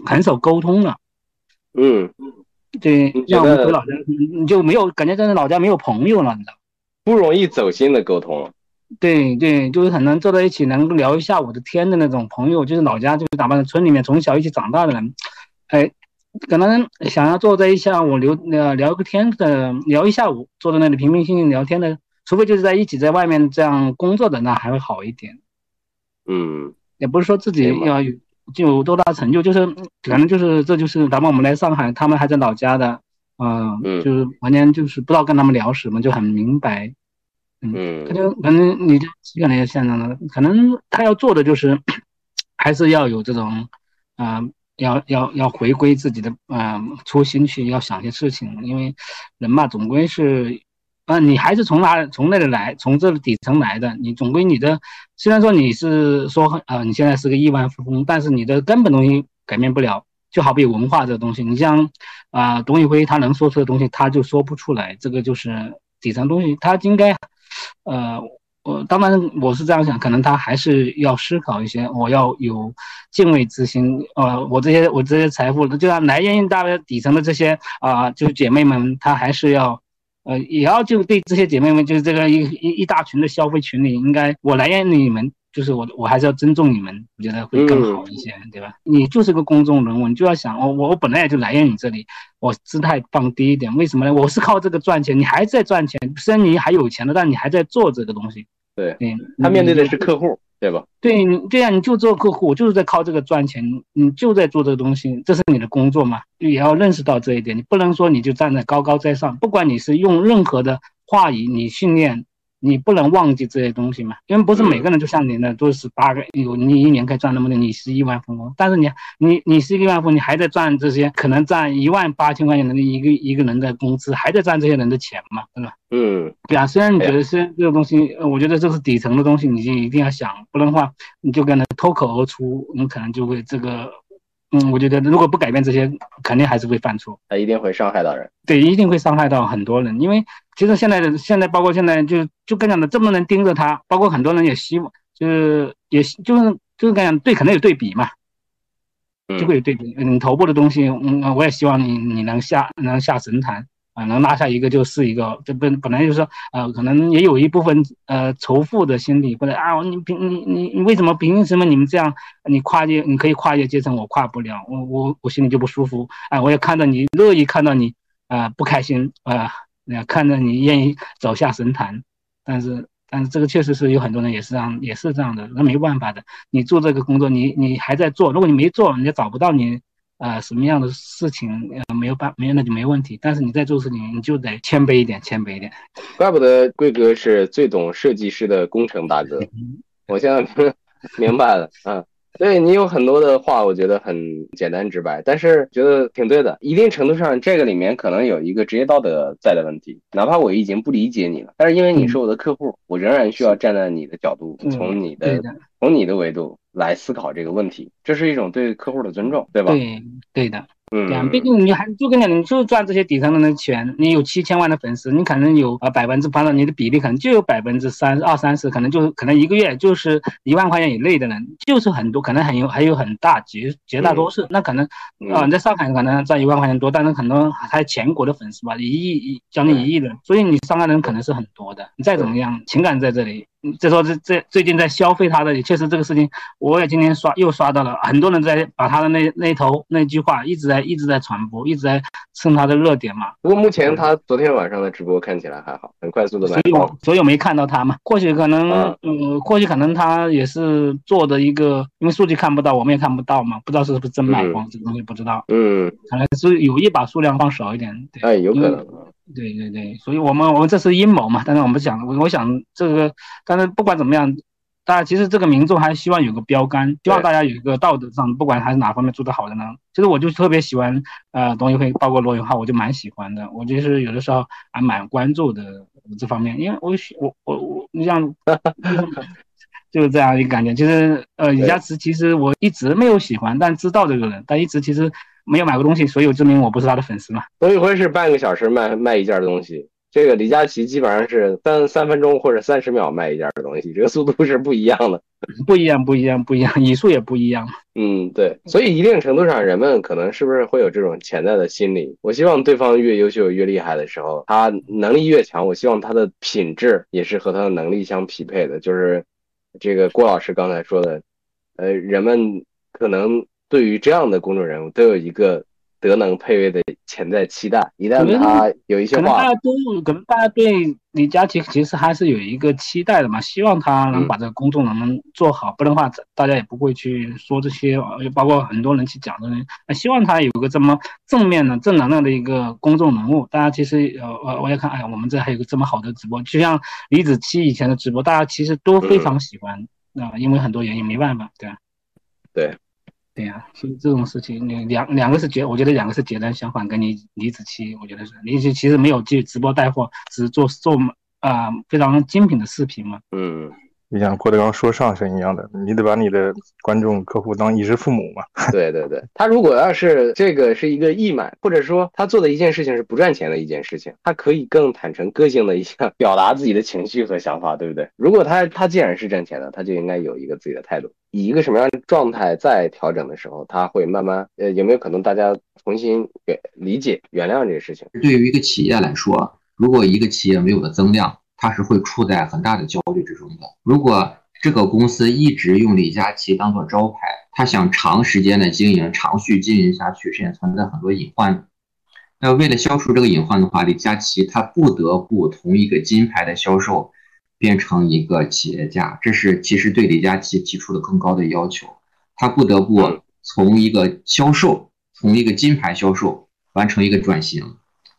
很少沟通了。嗯，对，像我们回老家，你就没有感觉在老家没有朋友了，你知道不容易走心的沟通。对对，就是很难坐在一起能聊一下午的天的那种朋友，就是老家就是哪怕村里面从小一起长大的人，哎。可能想要坐在一下午聊呃聊个天的聊一下午，坐在那里平平静静聊天的，除非就是在一起在外面这样工作的，那还会好一点。嗯，也不是说自己要有就有多大成就，就是可能就是这就是咱们我们来上海，他们还在老家的，嗯，就是完全就是不知道跟他们聊什么，就很明白。嗯，他就可能你可能也像这的，可能他要做的就是 还是要有这种啊。要要要回归自己的嗯初心去，要想些事情，因为人嘛，总归是，啊，你还是从哪从那里来，从这个底层来的，你总归你的，虽然说你是说啊，你现在是个亿万富翁，但是你的根本东西改变不了，就好比文化这东西，你像啊，董宇辉他能说出的东西，他就说不出来，这个就是底层东西，他应该，呃。我当然我是这样想，可能他还是要思考一些，我要有敬畏之心。呃，我这些我这些财富，就像来源于大底层的这些啊，就是姐妹们，她还是要，呃，也要就对这些姐妹们，就是这个一一一大群的消费群里，应该我来源于你们。就是我，我还是要尊重你们，我觉得会更好一些，对吧？你就是个公众人物，你就要想，我我我本来也就来源你这里，我姿态放低一点，为什么呢？我是靠这个赚钱，你还在赚钱，虽然你还有钱了，但你还在做这个东西。对，嗯他面对的是客户，对吧？对，对呀你就做客户，就是在靠这个赚钱，你就在做这个东西，这是你的工作嘛？也要认识到这一点，你不能说你就站在高高在上，不管你是用任何的话语，你训练。你不能忘记这些东西嘛，因为不是每个人就像你那都是八个有你一年可以赚那么多，你是亿万富翁，但是你你你是亿万富翁，你还在赚这些可能赚一万八千块钱的一个一个人的工资，还在赚这些人的钱嘛，对吧？嗯，对啊，虽然你觉得是这个东西，我觉得这是底层的东西，你就一定要想，不然的话你就跟他脱口而出，你可能就会这个。嗯，我觉得如果不改变这些，肯定还是会犯错。他一定会伤害到人，对，一定会伤害到很多人。因为其实现在的现在，包括现在就就跟讲的这么多人盯着他，包括很多人也希望，就是也就是就是跟讲对，可能有对比嘛，就会有对比。嗯，头部的东西，嗯，我也希望你你能下能下神坛。啊，能拉下一个就是一个，这本本来就是说，呃，可能也有一部分呃仇富的心理，或者啊，你凭你你你为什么凭什么你们这样，你跨越你可以跨越阶层，我跨不了，我我我心里就不舒服啊，我也看到你乐意看到你啊不开心啊，那看着你愿意走下神坛，但是但是这个确实是有很多人也是这样也是这样的，那没办法的，你做这个工作，你你还在做，如果你没做，人家找不到你。啊，什么样的事情呃没有办没有那就没问题，但是你在做事情你就得谦卑一点，谦卑一点。怪不得贵哥是最懂设计师的工程大哥，我现在 明白了，嗯。对你有很多的话，我觉得很简单直白，但是觉得挺对的。一定程度上，这个里面可能有一个职业道德在的问题。哪怕我已经不理解你了，但是因为你是我的客户，我仍然需要站在你的角度，从你的从你的维度来思考这个问题。这是一种对客户的尊重，对吧？对，对的。嗯，对啊，毕竟你还就跟你你就赚这些底层人的钱，你有七千万的粉丝，你可能有呃百分之，反正你的比例可能就有百分之三二三十，可能就可能一个月就是一万块钱以内的人，就是很多，可能很有还有很大绝绝大多数，那可能啊、在上海可能赚一万块钱多，但是很多还全国的粉丝吧，一亿一将近一亿人，所以你伤害的人可能是很多的。你再怎么样，情感在这里。嗯再说这这最近在消费他的，也确实这个事情，我也今天刷又刷到了，很多人在把他的那那头那句话一直在一直在传播，一直在蹭他的热点嘛。不过目前他昨天晚上的直播看起来还好，很快速的所以我所以我没看到他嘛，或许可能，啊呃，或许可能他也是做的一个，因为数据看不到，我们也看不到嘛，不知道是不是真卖光，这个东西不知道，嗯，可能是有意把数量放少一点，对，哎，有可能。对对对，所以我们我们这是阴谋嘛，但是我们想，我我想这个，但是不管怎么样，大家其实这个民众还是希望有个标杆，希望大家有一个道德上，不管还是哪方面做得好的呢。其实我就特别喜欢呃董宇辉，包括罗永浩，我就蛮喜欢的。我就是有的时候还蛮关注的这方面，因为我喜我我我，你像 就是这样一个感觉。其实呃，李佳琦其实我一直没有喜欢，但知道这个人，但一直其实没有买过东西，所以我证明我不是他的粉丝嘛。董宇辉是半个小时卖卖一件东西，这个李佳琦基本上是三三分钟或者三十秒卖一件东西，这个速度是不一样的。不一样，不一样，不一样，语速也不一样。嗯，对，所以一定程度上，人们可能是不是会有这种潜在的心理？我希望对方越优秀、越厉害的时候，他能力越强，我希望他的品质也是和他的能力相匹配的。就是这个郭老师刚才说的，呃，人们可能对于这样的公众人物都有一个德能配位的潜在期待。一旦他有一些话可能大，家都可能大家对李佳琦其实还是有一个期待的嘛，希望他能把这个公众能做好，不然的话大家也不会去说这些，呃包括很多人去讲的希望他有个这么正面的、正能量的一个公众人物。大家其实呃我我也看，哎，我们这还有个这么好的直播，就像李子柒以前的直播，大家其实都非常喜欢啊、因为很多原因没办法，对吧？对。对呀、所以这种事情，你两两个是截，我觉得两个是截然相反。跟你李子柒，我觉得是李子柒其实没有去直播带货，只是做做啊、非常精品的视频嘛。嗯，就像郭德纲说相声一样的，你得把你的观众客户当衣食父母嘛。对对对，他如果要是这个是一个义卖，或者说他做的一件事情是不赚钱的一件事情，他可以更坦诚个性的一下 表达自己的情绪和想法，对不对？如果他他既然是挣钱的，他就应该有一个自己的态度，以一个什么样的状态再调整的时候，他会慢慢呃有没有可能大家重新给理解原谅这个事情？对于一个企业来说，如果一个企业没有了增量，它是会处在很大的焦虑之中的。如果这个公司一直用李佳琦当做招牌，他想长时间的经营、长续经营下去，是也存在很多隐患。那为了消除这个隐患的话，李佳琦他不得不同一个金牌的销售变成一个企业家，这是其实对李佳琦提出了更高的要求。他不得不从一个销售，从一个金牌销售完成一个转型，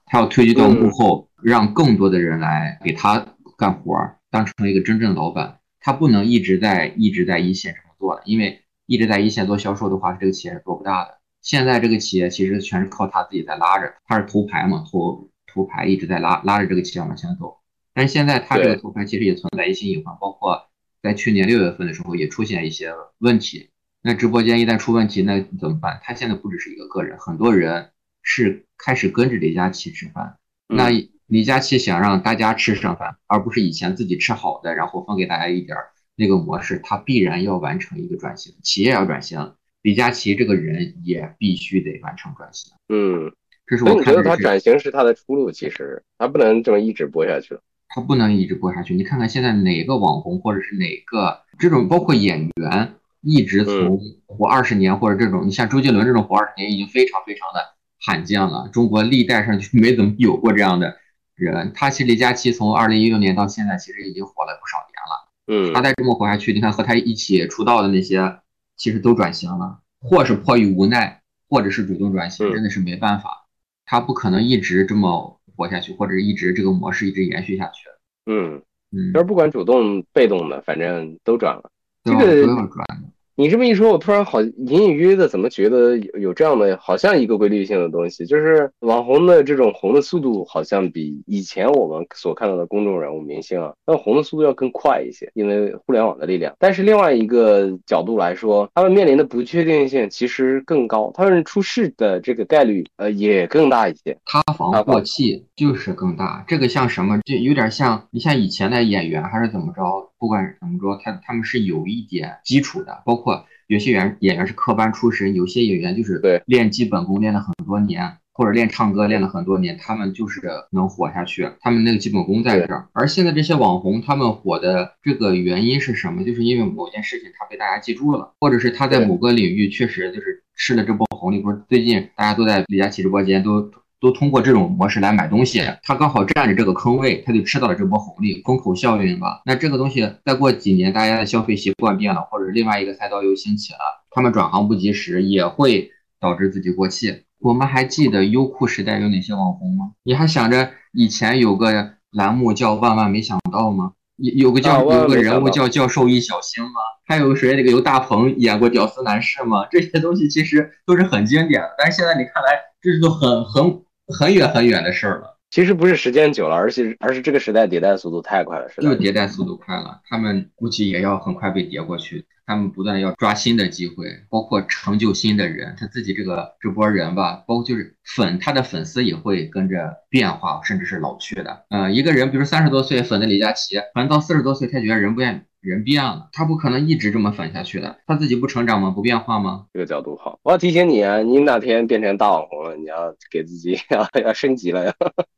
他要退居到幕后，让更多的人来给他干活儿，当成一个真正的老板。他不能一直在一直在一线这么做了，因为一直在一线做销售的话，这个企业是做不大的。现在这个企业其实全是靠他自己在拉着，他是头牌嘛，头头牌一直在拉拉着这个企业往前走。但是现在他这个头牌其实也存在一些隐患，包括在去年六月份的时候也出现一些问题。那直播间一旦出问题，那怎么办？他现在不只是一个个人，很多人是开始跟着李佳琦吃饭。那李佳琦想让大家吃上饭，而不是以前自己吃好的，然后分给大家一点儿那个模式，他必然要完成一个转型，企业要转型，李佳琦这个人也必须得完成转型。嗯，这是所以你觉得他转型是他的出路？其实他不能这么一直播下去了。他不能一直播下去。你看看现在哪个网红或者是哪个这种，包括演员，一直从活二十年或者这种，你像周杰伦这种活二十年已经非常非常的罕见了。中国历代上就没怎么有过这样的人。他其实李佳琦从二零一六年到现在，其实已经火了不少年了。嗯，他再这么活下去，你看和他一起出道的那些，其实都转型了，或是迫于无奈，或者是主动转型，真的是没办法。他不可能一直这么活下去，或者是一直这个模式一直延续下去。嗯嗯，就是不管主动被动的，反正都转了。这个都要转的。你这么一说，我突然好隐隐约约的怎么觉得有有这样的好像一个规律性的东西，就是网红的这种红的速度好像比以前我们所看到的公众人物明星啊，那红的速度要更快一些，因为互联网的力量。但是另外一个角度来说，他们面临的不确定性其实更高，他们出事的这个概率呃也更大一些。塌房过气就是更大，这个像什么？就有点像你像以前的演员还是怎么着，不管怎么说，他他们是有一点基础的，包括有些演演员是科班出身，有些演员就是对练基本功练了很多年。或者练唱歌练了很多年，他们就是能火下去，他们那个基本功在这儿。而现在这些网红，他们火的这个原因是什么？就是因为某件事情他被大家记住了，或者是他在某个领域确实就是吃了这波红利。不是最近大家都在李佳琦直播间都都通过这种模式来买东西，他刚好占着这个坑位，他就吃到了这波红利，风口效应吧。那这个东西再过几年，大家的消费习惯变了，或者另外一个赛道又兴起了，他们转行不及时，也会导致自己过气。我们还记得优酷时代有哪些网红吗？你还想着以前有个栏目叫“万万没想到”吗？有有个叫有个人物叫教授易小星吗？还有谁那个由大鹏演过屌丝男士吗？这些东西其实都是很经典的，但是现在你看来，这是都很很很远很远的事儿了。其实不是时间久了，而是而是这个时代迭代速度太快了，是就迭代速度快了，他们估计也要很快被叠过去。他们不断要抓新的机会，包括成就新的人，他自己这个这波人吧，包括就是粉他的粉丝也会跟着变化，甚至是老去的。嗯，一个人比如三十多岁粉的李佳琦，可能到四十多岁他觉得人不变人变了，他不可能一直这么粉下去的，他自己不成长吗？不变化吗？这个角度好，我要提醒你啊，你哪天变成大网红了，你要给自己 要要升级了呀。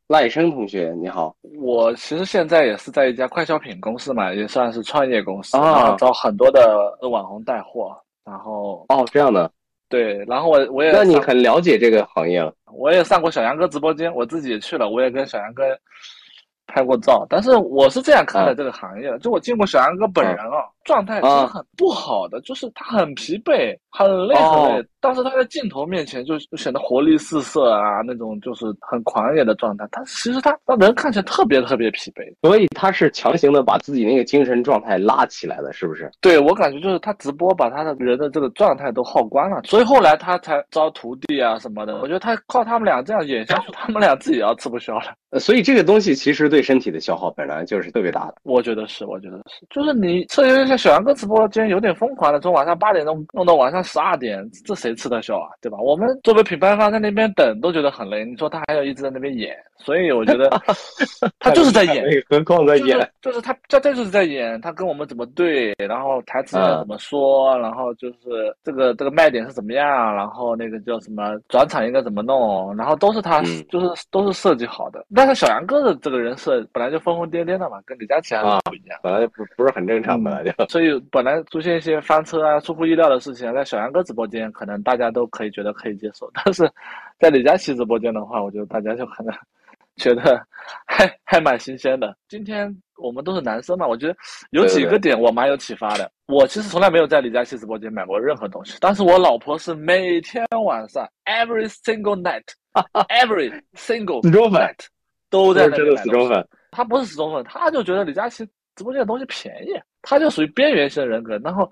赖生同学你好，我其实现在也是在一家快消品公司嘛，也算是创业公司啊，找很多的网红带货，然后哦这样的，对，然后我我也那你很了解这个行业了，我也上过小杨哥直播间，我自己也去了，我也跟小杨哥拍过照，但是我是这样看待这个行业的，就我见过小杨哥本人啊，状态是很不好的，就是他很疲惫，很累很累，但是他在镜头面前就显得活力四射啊，那种就是很狂野的状态，他其实他让人看起来特别特别疲惫，所以他是强行的把自己那个精神状态拉起来的，是不是？对我感觉就是他直播把他的人的这个状态都耗光了，所以后来他才招徒弟啊什么的，我觉得他靠他们俩这样演下去，他们俩自己要吃不消了。呃，所以这个东西其实对身体的消耗本来就是特别大的。我觉得是，我觉得是，就是你这有像小杨哥直播间有点疯狂的，从晚上八点钟弄到晚上十二点，这谁吃得消啊？对吧？我们作为品牌方在那边等都觉得很累，你说他还要一直在那边演，所以我觉得 他就是在演，何况在演，就是他这这就是在演，他跟我们怎么对，然后台词要怎么说，然后就是这个这个卖点是怎么样，然后那个叫什么转场应该怎么弄，然后都是他就是都是设计好的。但是小杨哥的这个人设本来就疯疯癫癫的嘛，跟李佳琦还是不一样，本来就不不是很正常，本来就，所以本来出现一些翻车啊、出乎意料的事情，在小杨哥直播间可能大家都可以觉得可以接受，但是在李佳琦直播间的话，我觉得大家就可能 觉得还还蛮新鲜的。今天我们都是男生嘛，我觉得有几个点我蛮有启发的。我其实从来没有在李佳琦直播间买过任何东西，但是我老婆是每天晚上 every single night，every single night。都在那真的死忠粉，他不是死忠粉，他就觉得李佳琦直播间的东西便宜，他就属于边缘性人格，然后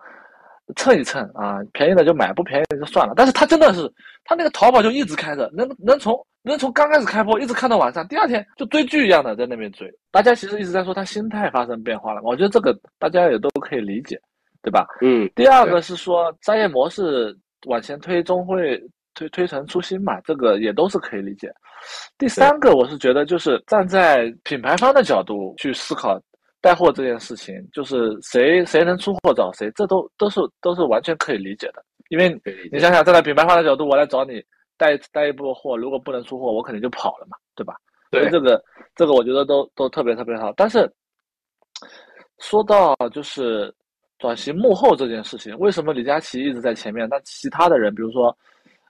蹭一蹭啊，便宜的就买，不便宜的就算了。但是他真的是，他那个淘宝就一直开着，能能从能从刚开始开播一直看到晚上，第二天就追剧一样的在那边追。大家其实一直在说他心态发生变化了，我觉得这个大家也都可以理解，对吧？嗯。第二个是说商业模式往前推，终会推推陈出新嘛，这个也都是可以理解。第三个，我是觉得就是站在品牌方的角度去思考带货这件事情，就是谁谁能出货找谁，这都都是都是完全可以理解的。因为你想想，站在品牌方的角度，我来找你带带一波货，如果不能出货，我肯定就跑了嘛，对吧？所以这个这个我觉得都都特别特别好。但是说到就是转型幕后这件事情，为什么李佳琦一直在前面，那其他的人，比如说。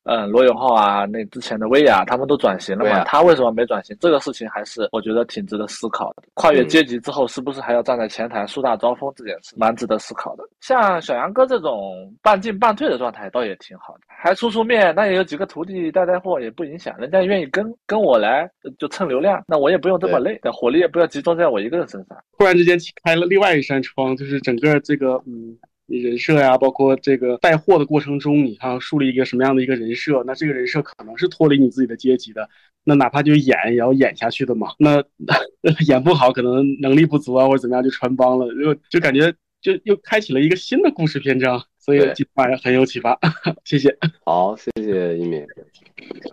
嗯，罗永浩啊，那之前的薇娅，他们都转型了嘛？他为什么没转型？这个事情还是我觉得挺值得思考的。跨越阶级之后，是不是还要站在前台树大招风？这件事蛮值得思考的。像小杨哥这种半进半退的状态，倒也挺好的，还出出面，那也有几个徒弟带带货，也不影响。人家愿意跟跟我来，就蹭流量，那我也不用这么累，火力也不要集中在我一个人身上。突然之间开了另外一扇窗，就是整个这个嗯。你人设呀，包括这个带货的过程中，你看树立一个什么样的一个人设？那这个人设可能是脱离你自己的阶级的，那哪怕就演也要演下去的嘛。那 演不好，可能能力不足啊，或者怎么样就穿帮了，就就感觉就又开启了一个新的故事篇章。所以今晚上很有启发，谢谢。好，谢谢一鸣。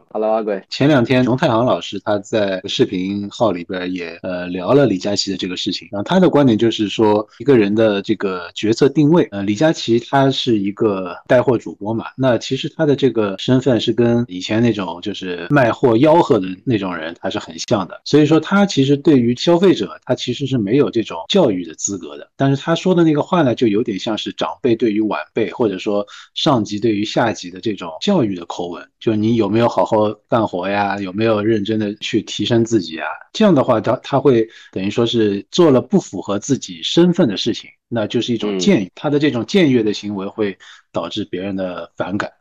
Hello，阿贵。前两天熊太行老师他在视频号里边也呃聊了李佳琦的这个事情，然后他的观点就是说一个人的这个角色定位，呃，李佳琦他是一个带货主播嘛，那其实他的这个身份是跟以前那种就是卖货吆喝的那种人他是很像的，所以说他其实对于消费者他其实是没有这种教育的资格的，但是他说的那个话呢，就有点像是长辈对于晚辈或者说上级对于下级的这种教育的口吻，就你有没有好好。干活呀，有没有认真的去提升自己啊？这样的话，他他会等于说是做了不符合自己身份的事情，那就是一种僭越。他的这种僭越的行为会导致别人的反感，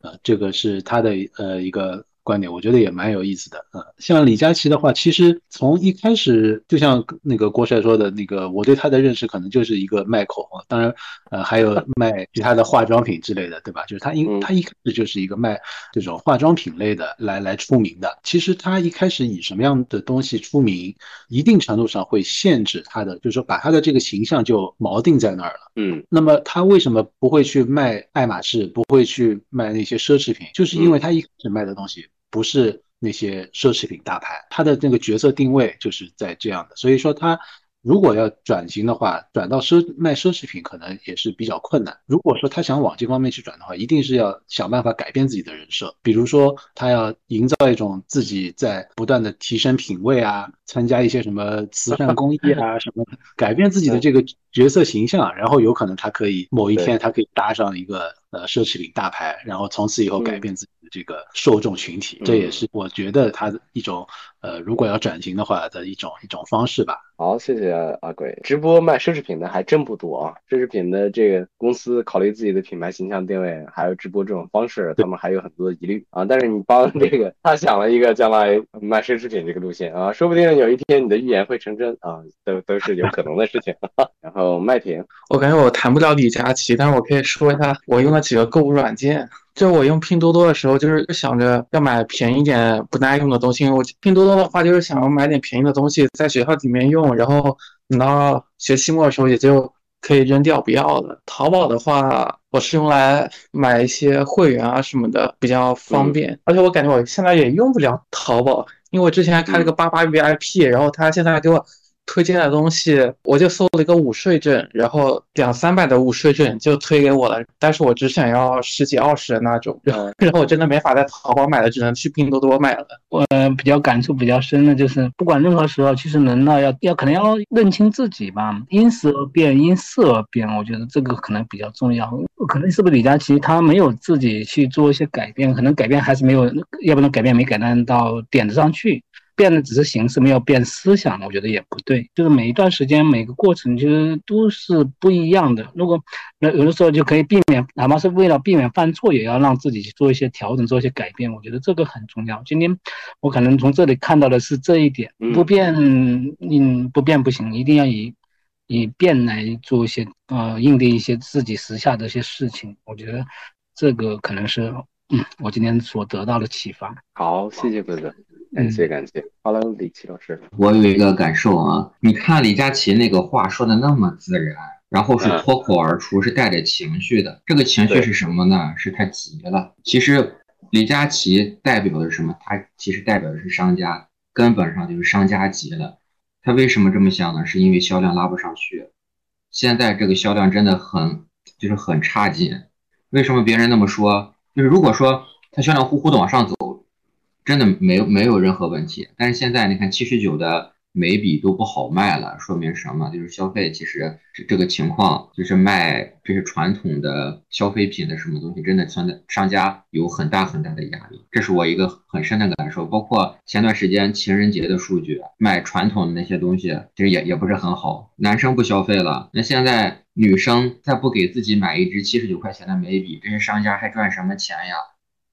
啊，这个是他的呃一个。观点我觉得也蛮有意思的啊，像李佳琦的话，其实从一开始就像那个郭帅说的那个，我对他的认识可能就是一个卖口红，当然呃还有卖其他的化妆品之类的，对吧？就是他因他一开始就是一个卖这种化妆品类的来来出名的。其实他一开始以什么样的东西出名，一定程度上会限制他的，就是说把他的这个形象就锚定在那儿了。嗯，那么他为什么不会去卖爱马仕，不会去卖那些奢侈品？就是因为他一开始卖的东西。不是那些奢侈品大牌，他的那个角色定位就是在这样的，所以说他如果要转型的话，转到奢卖奢侈品可能也是比较困难。如果说他想往这方面去转的话，一定是要想办法改变自己的人设，比如说他要营造一种自己在不断的提升品味啊，参加一些什么慈善公益啊什么，改变自己的这个角色形象，然后有可能他可以某一天他可以搭上一个呃奢侈品大牌，然后从此以后改变自己。这个受众群体，这也是我觉得他的一种，呃，如果要转型的话的一种一种方式吧。好，谢谢阿贵。直播卖奢侈品的还真不多啊，奢侈品的这个公司考虑自己的品牌形象定位，还有直播这种方式，他们还有很多的疑虑啊。但是你帮这个他想了一个将来卖奢侈品这个路线啊，说不定有一天你的预言会成真啊，都都是有可能的事情。然后麦田，我感觉我谈不了李佳琦，但是我可以说一下我用了几个购物软件。就我用拼多多的时候，就是想着要买便宜点、不耐用的东西。我拼多多的话，就是想要买点便宜的东西，在学校里面用，然后等到学期末的时候也就可以扔掉不要了。淘宝的话，我是用来买一些会员啊什么的，比较方便。而且我感觉我现在也用不了淘宝，因为我之前还开了个八八 VIP，然后他现在给我。推荐的东西，我就搜了一个午睡枕，然后两三百的午睡枕就推给我了，但是我只想要十几二十的那种，然后 然后我真的没法在淘宝买了，只能去拼多多买了。我比较感触比较深的就是，不管任何时候，其实人呢要要可能要认清自己吧，因时而变，因事而变，我觉得这个可能比较重要。可能是不是李佳琦他没有自己去做一些改变，可能改变还是没有，要不然改变没改变到点子上去。变的只是形式，没有变思想，我觉得也不对。就是每一段时间、每个过程，其实都是不一样的。如果那有的时候就可以避免，哪怕是为了避免犯错，也要让自己去做一些调整、做一些改变。我觉得这个很重要。今天我可能从这里看到的是这一点：不变，嗯，不变不行，一定要以以变来做一些呃应对一些自己时下的一些事情。我觉得这个可能是嗯我今天所得到的启发。好，谢谢哥哥。感谢感谢，Hello，李琦老师，我有一个感受啊，你看李佳琦那个话说的那么自然，然后是脱口而出，是带着情绪的，这个情绪是什么呢？是他急了。其实李佳琦代表的是什么？他其实代表的是商家，根本上就是商家急了。他为什么这么想呢？是因为销量拉不上去，现在这个销量真的很就是很差劲。为什么别人那么说？就是如果说他销量呼呼的往上走。真的没有没有任何问题，但是现在你看七十九的眉笔都不好卖了，说明什么？就是消费其实这这个情况，就是卖这些传统的消费品的什么东西，真的商家商家有很大很大的压力，这是我一个很深的感受。包括前段时间情人节的数据，卖传统的那些东西其实也也不是很好，男生不消费了，那现在女生再不给自己买一支七十九块钱的眉笔，这些商家还赚什么钱呀？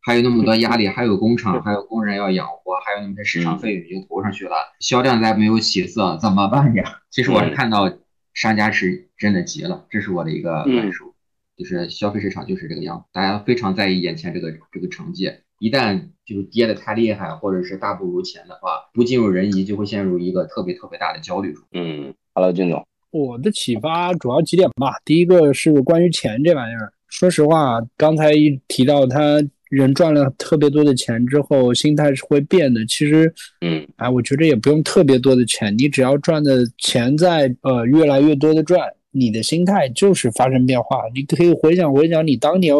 还有那么多压力，还有工厂，还有工人要养活，还有那么些市场费用已经投上去了，销量再没有起色，怎么办呀？其实我是看到商家是真的急了，这是我的一个感受。就是消费市场就是这个样子，大家非常在意眼前这个这个成绩，一旦就是跌的太厉害，或者是大不如前的话，不尽如人意，就会陷入一个特别特别大的焦虑中。嗯，Hello，金总，我的启发主要几点吧。第一个是关于钱这玩意儿，说实话，刚才一提到他人赚了特别多的钱之后，心态是会变的。其实，嗯，哎，我觉得也不用特别多的钱，你只要赚的钱在呃越来越多的赚，你的心态就是发生变化。你可以回想回想你当年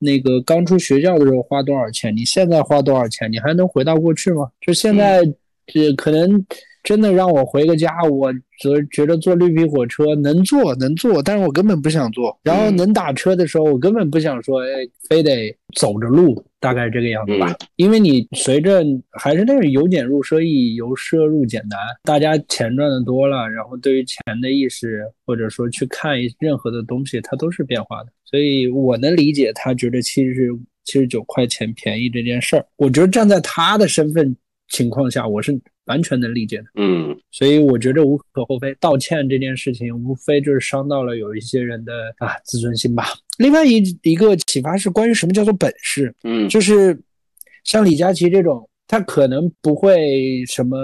那个刚出学校的时候花多少钱，你现在花多少钱，你还能回到过去吗？就现在，这可能真的让我回个家，我觉觉得坐绿皮火车能坐能坐，但是我根本不想坐。然后能打车的时候，我根本不想说，哎，非得走着路，大概这个样子吧。因为你随着还是那个由俭入奢易，由奢入俭难，大家钱赚的多了，然后对于钱的意识，或者说去看任何的东西，它都是变化的。所以我能理解他觉得七十七十九块钱便宜这件事儿。我觉得站在他的身份情况下，我是完全能理解的。嗯，所以我觉得无可厚非。道歉这件事情，无非就是伤到了有一些人的啊自尊心吧。另外一一个启发是关于什么叫做本事。嗯，就是像李佳琦这种。他可能不会什么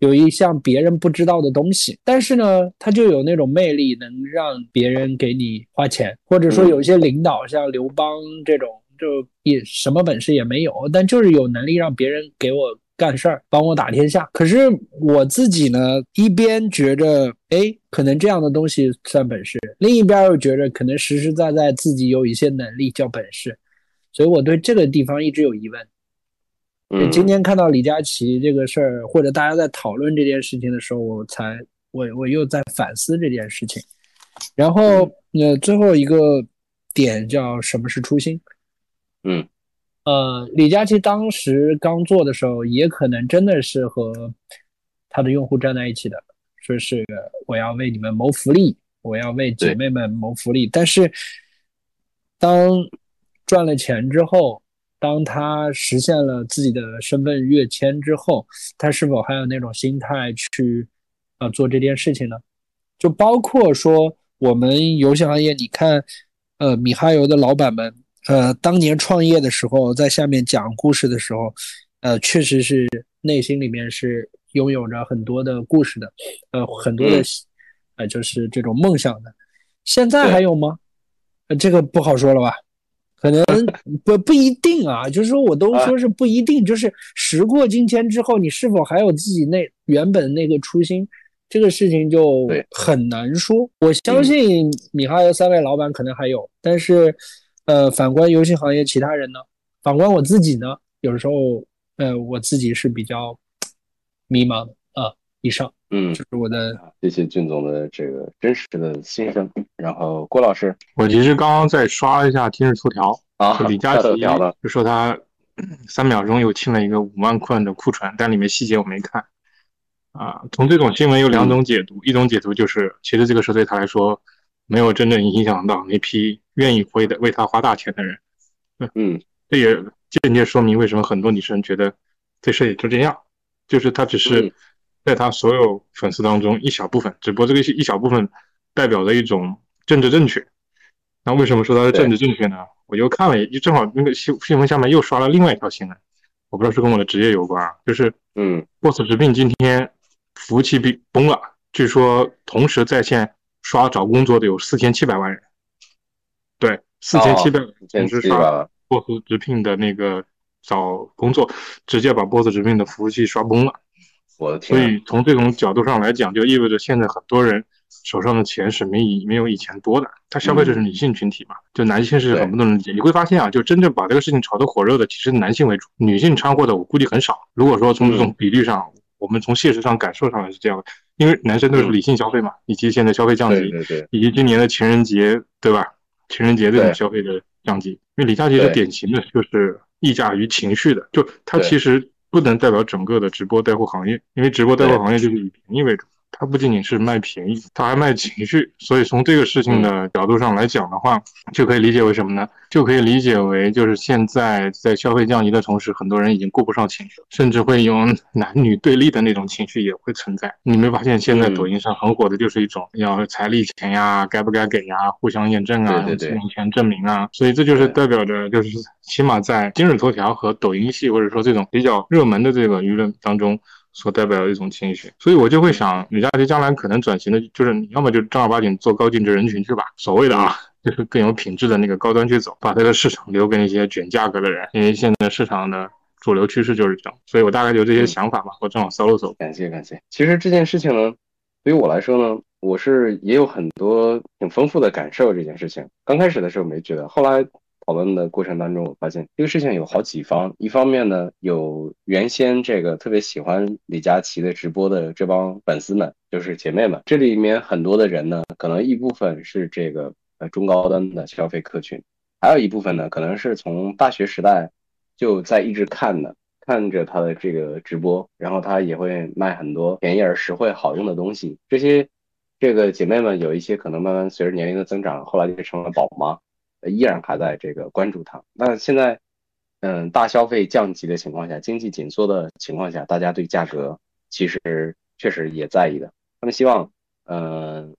有一项别人不知道的东西，但是呢，他就有那种魅力，能让别人给你花钱，或者说有一些领导像刘邦这种，就也什么本事也没有，但就是有能力让别人给我干事儿，帮我打天下。可是我自己呢，一边觉着，哎，可能这样的东西算本事，另一边又觉着可能实实在在自己有一些能力叫本事，所以我对这个地方一直有疑问。今天看到李佳琦这个事儿，或者大家在讨论这件事情的时候，我才我我又在反思这件事情。然后呃，最后一个点叫什么是初心？嗯，呃，李佳琦当时刚做的时候，也可能真的是和他的用户站在一起的，说是我要为你们谋福利，我要为姐妹们谋福利。但是当赚了钱之后，当他实现了自己的身份跃迁之后，他是否还有那种心态去，呃，做这件事情呢？就包括说我们游戏行业，你看，呃，米哈游的老板们，呃，当年创业的时候，在下面讲故事的时候，呃，确实是内心里面是拥有着很多的故事的，呃，很多的，呃，就是这种梦想的。现在还有吗？呃，这个不好说了吧。可能 不不一定啊，就是说我都说是不一定，就是时过境迁之后，你是否还有自己那原本那个初心，这个事情就很难说。我相信米哈游三位老板可能还有，但是，呃，反观游戏行业其他人呢？反观我自己呢？有时候，呃，我自己是比较迷茫的啊。以上，嗯，就是我的，谢谢俊总的这个真实的心声。然后郭老师，我其实刚刚在刷了一下今日头条啊，李佳琦 就说他 三秒钟又清了一个五万块的库存，但里面细节我没看。啊，从这种新闻有两种解读，一种解读就是其实这个事对他来说没有真正影响到那批愿意回的为他花大钱的人。嗯，这也间接说明为什么很多女生觉得这事也就这样，就是他只是。在他所有粉丝当中，一小部分，只不过这个一小部分代表着一种政治正确。那为什么说他是政治正确呢？我又看了，就正好那个新新闻下面又刷了另外一条新闻，我不知道是跟我的职业有关啊，就是嗯，boss 直聘今天服务器被崩了，据说同时在线刷找工作的有四千七百万人，对，四千七百同时刷 boss 直聘的那个找工作，直接把 boss 直聘的服务器刷崩了。我的天！所以从这种角度上来讲，就意味着现在很多人手上的钱是没以没有以前多的。他消费者是女性群体嘛，就男性是很不能理解。你会发现啊，就真正把这个事情炒得火热的，其实男性为主，女性掺和的我估计很少。如果说从这种比率上，我们从现实上感受上来是这样的，因为男生都是理性消费嘛，以及现在消费降级，对对，以及今年的情人节，对吧？情人节这种消费的降级，因为李佳琦是典型的，就是溢价于情绪的，就他其实。不能代表整个的直播带货行业，因为直播带货行业就是以便宜为主。它不仅仅是卖便宜，它还卖情绪。所以从这个事情的角度上来讲的话，就可以理解为什么呢？就可以理解为就是现在在消费降级的同时，很多人已经顾不上情绪，甚至会有 男女对立的那种情绪也会存在。你没发现现在抖音上很火的就是一种要彩礼钱呀，该不该给呀，互相验证啊，用钱证明啊。所以这就是代表着就是起码在今日头条和抖音系或者说这种比较热门的这个舆论当中。所代表的一种情绪，所以我就会想，李佳琦将来可能转型的，就是你要么就正儿八经做高净值人群去吧，所谓的啊，就是更有品质的那个高端去走，把它的市场留给那些卷价格的人，因为现在市场的主流趋势就是这样，所以我大概就这些想法吧，我正好搜了搜。感谢感谢。其实这件事情呢，对于我来说呢，我是也有很多挺丰富的感受。这件事情刚开始的时候没觉得，后来。讨论的过程当中，我发现这个事情有好几方。一方面呢，有原先这个特别喜欢李佳琦的直播的这帮粉丝们，就是姐妹们。这里面很多的人呢，可能一部分是这个呃中高端的消费客群，还有一部分呢，可能是从大学时代就在一直看的，看着他的这个直播，然后他也会卖很多便宜而实惠、好用的东西。这些这个姐妹们有一些可能慢慢随着年龄的增长，后来就成了宝妈。依然还在这个关注它。那现在，嗯，大消费降级的情况下，经济紧缩的情况下，大家对价格其实确实也在意的。他们希望，嗯，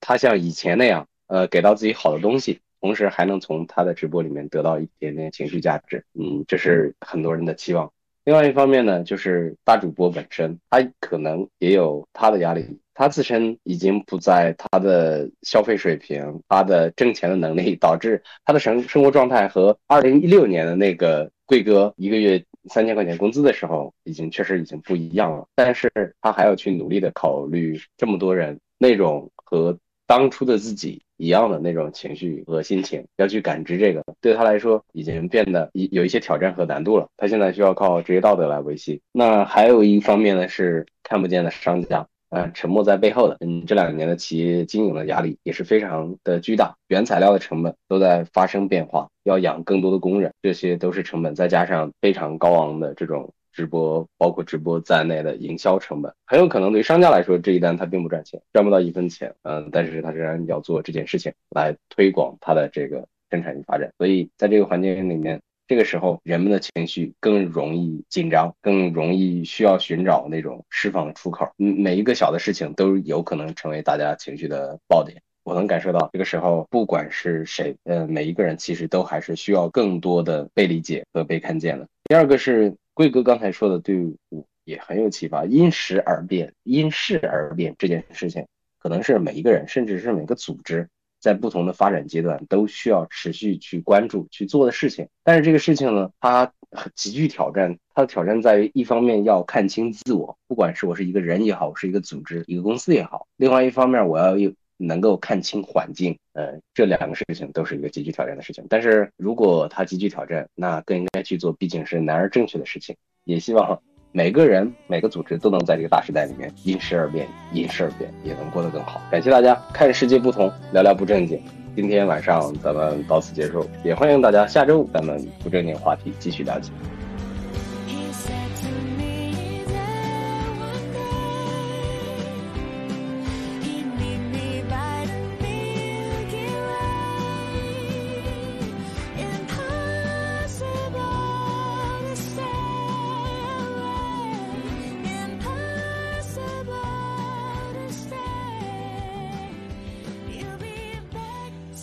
他像以前那样，呃，给到自己好的东西，同时还能从他的直播里面得到一点点情绪价值。嗯，这是很多人的期望。另外一方面呢，就是大主播本身，他可能也有他的压力。他自身已经不在他的消费水平，他的挣钱的能力，导致他的生生活状态和二零一六年的那个贵哥一个月三千块钱工资的时候，已经确实已经不一样了。但是他还要去努力的考虑这么多人那种和当初的自己一样的那种情绪和心情，要去感知这个，对他来说已经变得一有一些挑战和难度了。他现在需要靠职业道德来维系。那还有一方面呢，是看不见的商家。呃，沉默在背后的，嗯，这两年的企业经营的压力也是非常的巨大，原材料的成本都在发生变化，要养更多的工人，这些都是成本，再加上非常高昂的这种直播，包括直播在内的营销成本，很有可能对商家来说这一单他并不赚钱，赚不到一分钱，嗯，但是他仍然要做这件事情来推广他的这个生产与发展，所以在这个环境里面。这个时候，人们的情绪更容易紧张，更容易需要寻找那种释放的出口。嗯，每一个小的事情都有可能成为大家情绪的爆点。我能感受到，这个时候不管是谁，呃，每一个人其实都还是需要更多的被理解和被看见的。第二个是贵哥刚才说的，对我也很有启发。因时而变，因势而变这件事情，可能是每一个人，甚至是每个组织。在不同的发展阶段，都需要持续去关注去做的事情。但是这个事情呢，它极具挑战。它的挑战在于，一方面要看清自我，不管是我是一个人也好，我是一个组织、一个公司也好；另外一方面，我要有能够看清环境。呃，这两个事情都是一个极具挑战的事情。但是如果它极具挑战，那更应该去做，毕竟是难而正确的事情。也希望。每个人、每个组织都能在这个大时代里面因时而变，因事而变，也能过得更好。感谢大家看世界不同，聊聊不正经。今天晚上咱们到此结束，也欢迎大家下周咱们不正经话题继续聊起。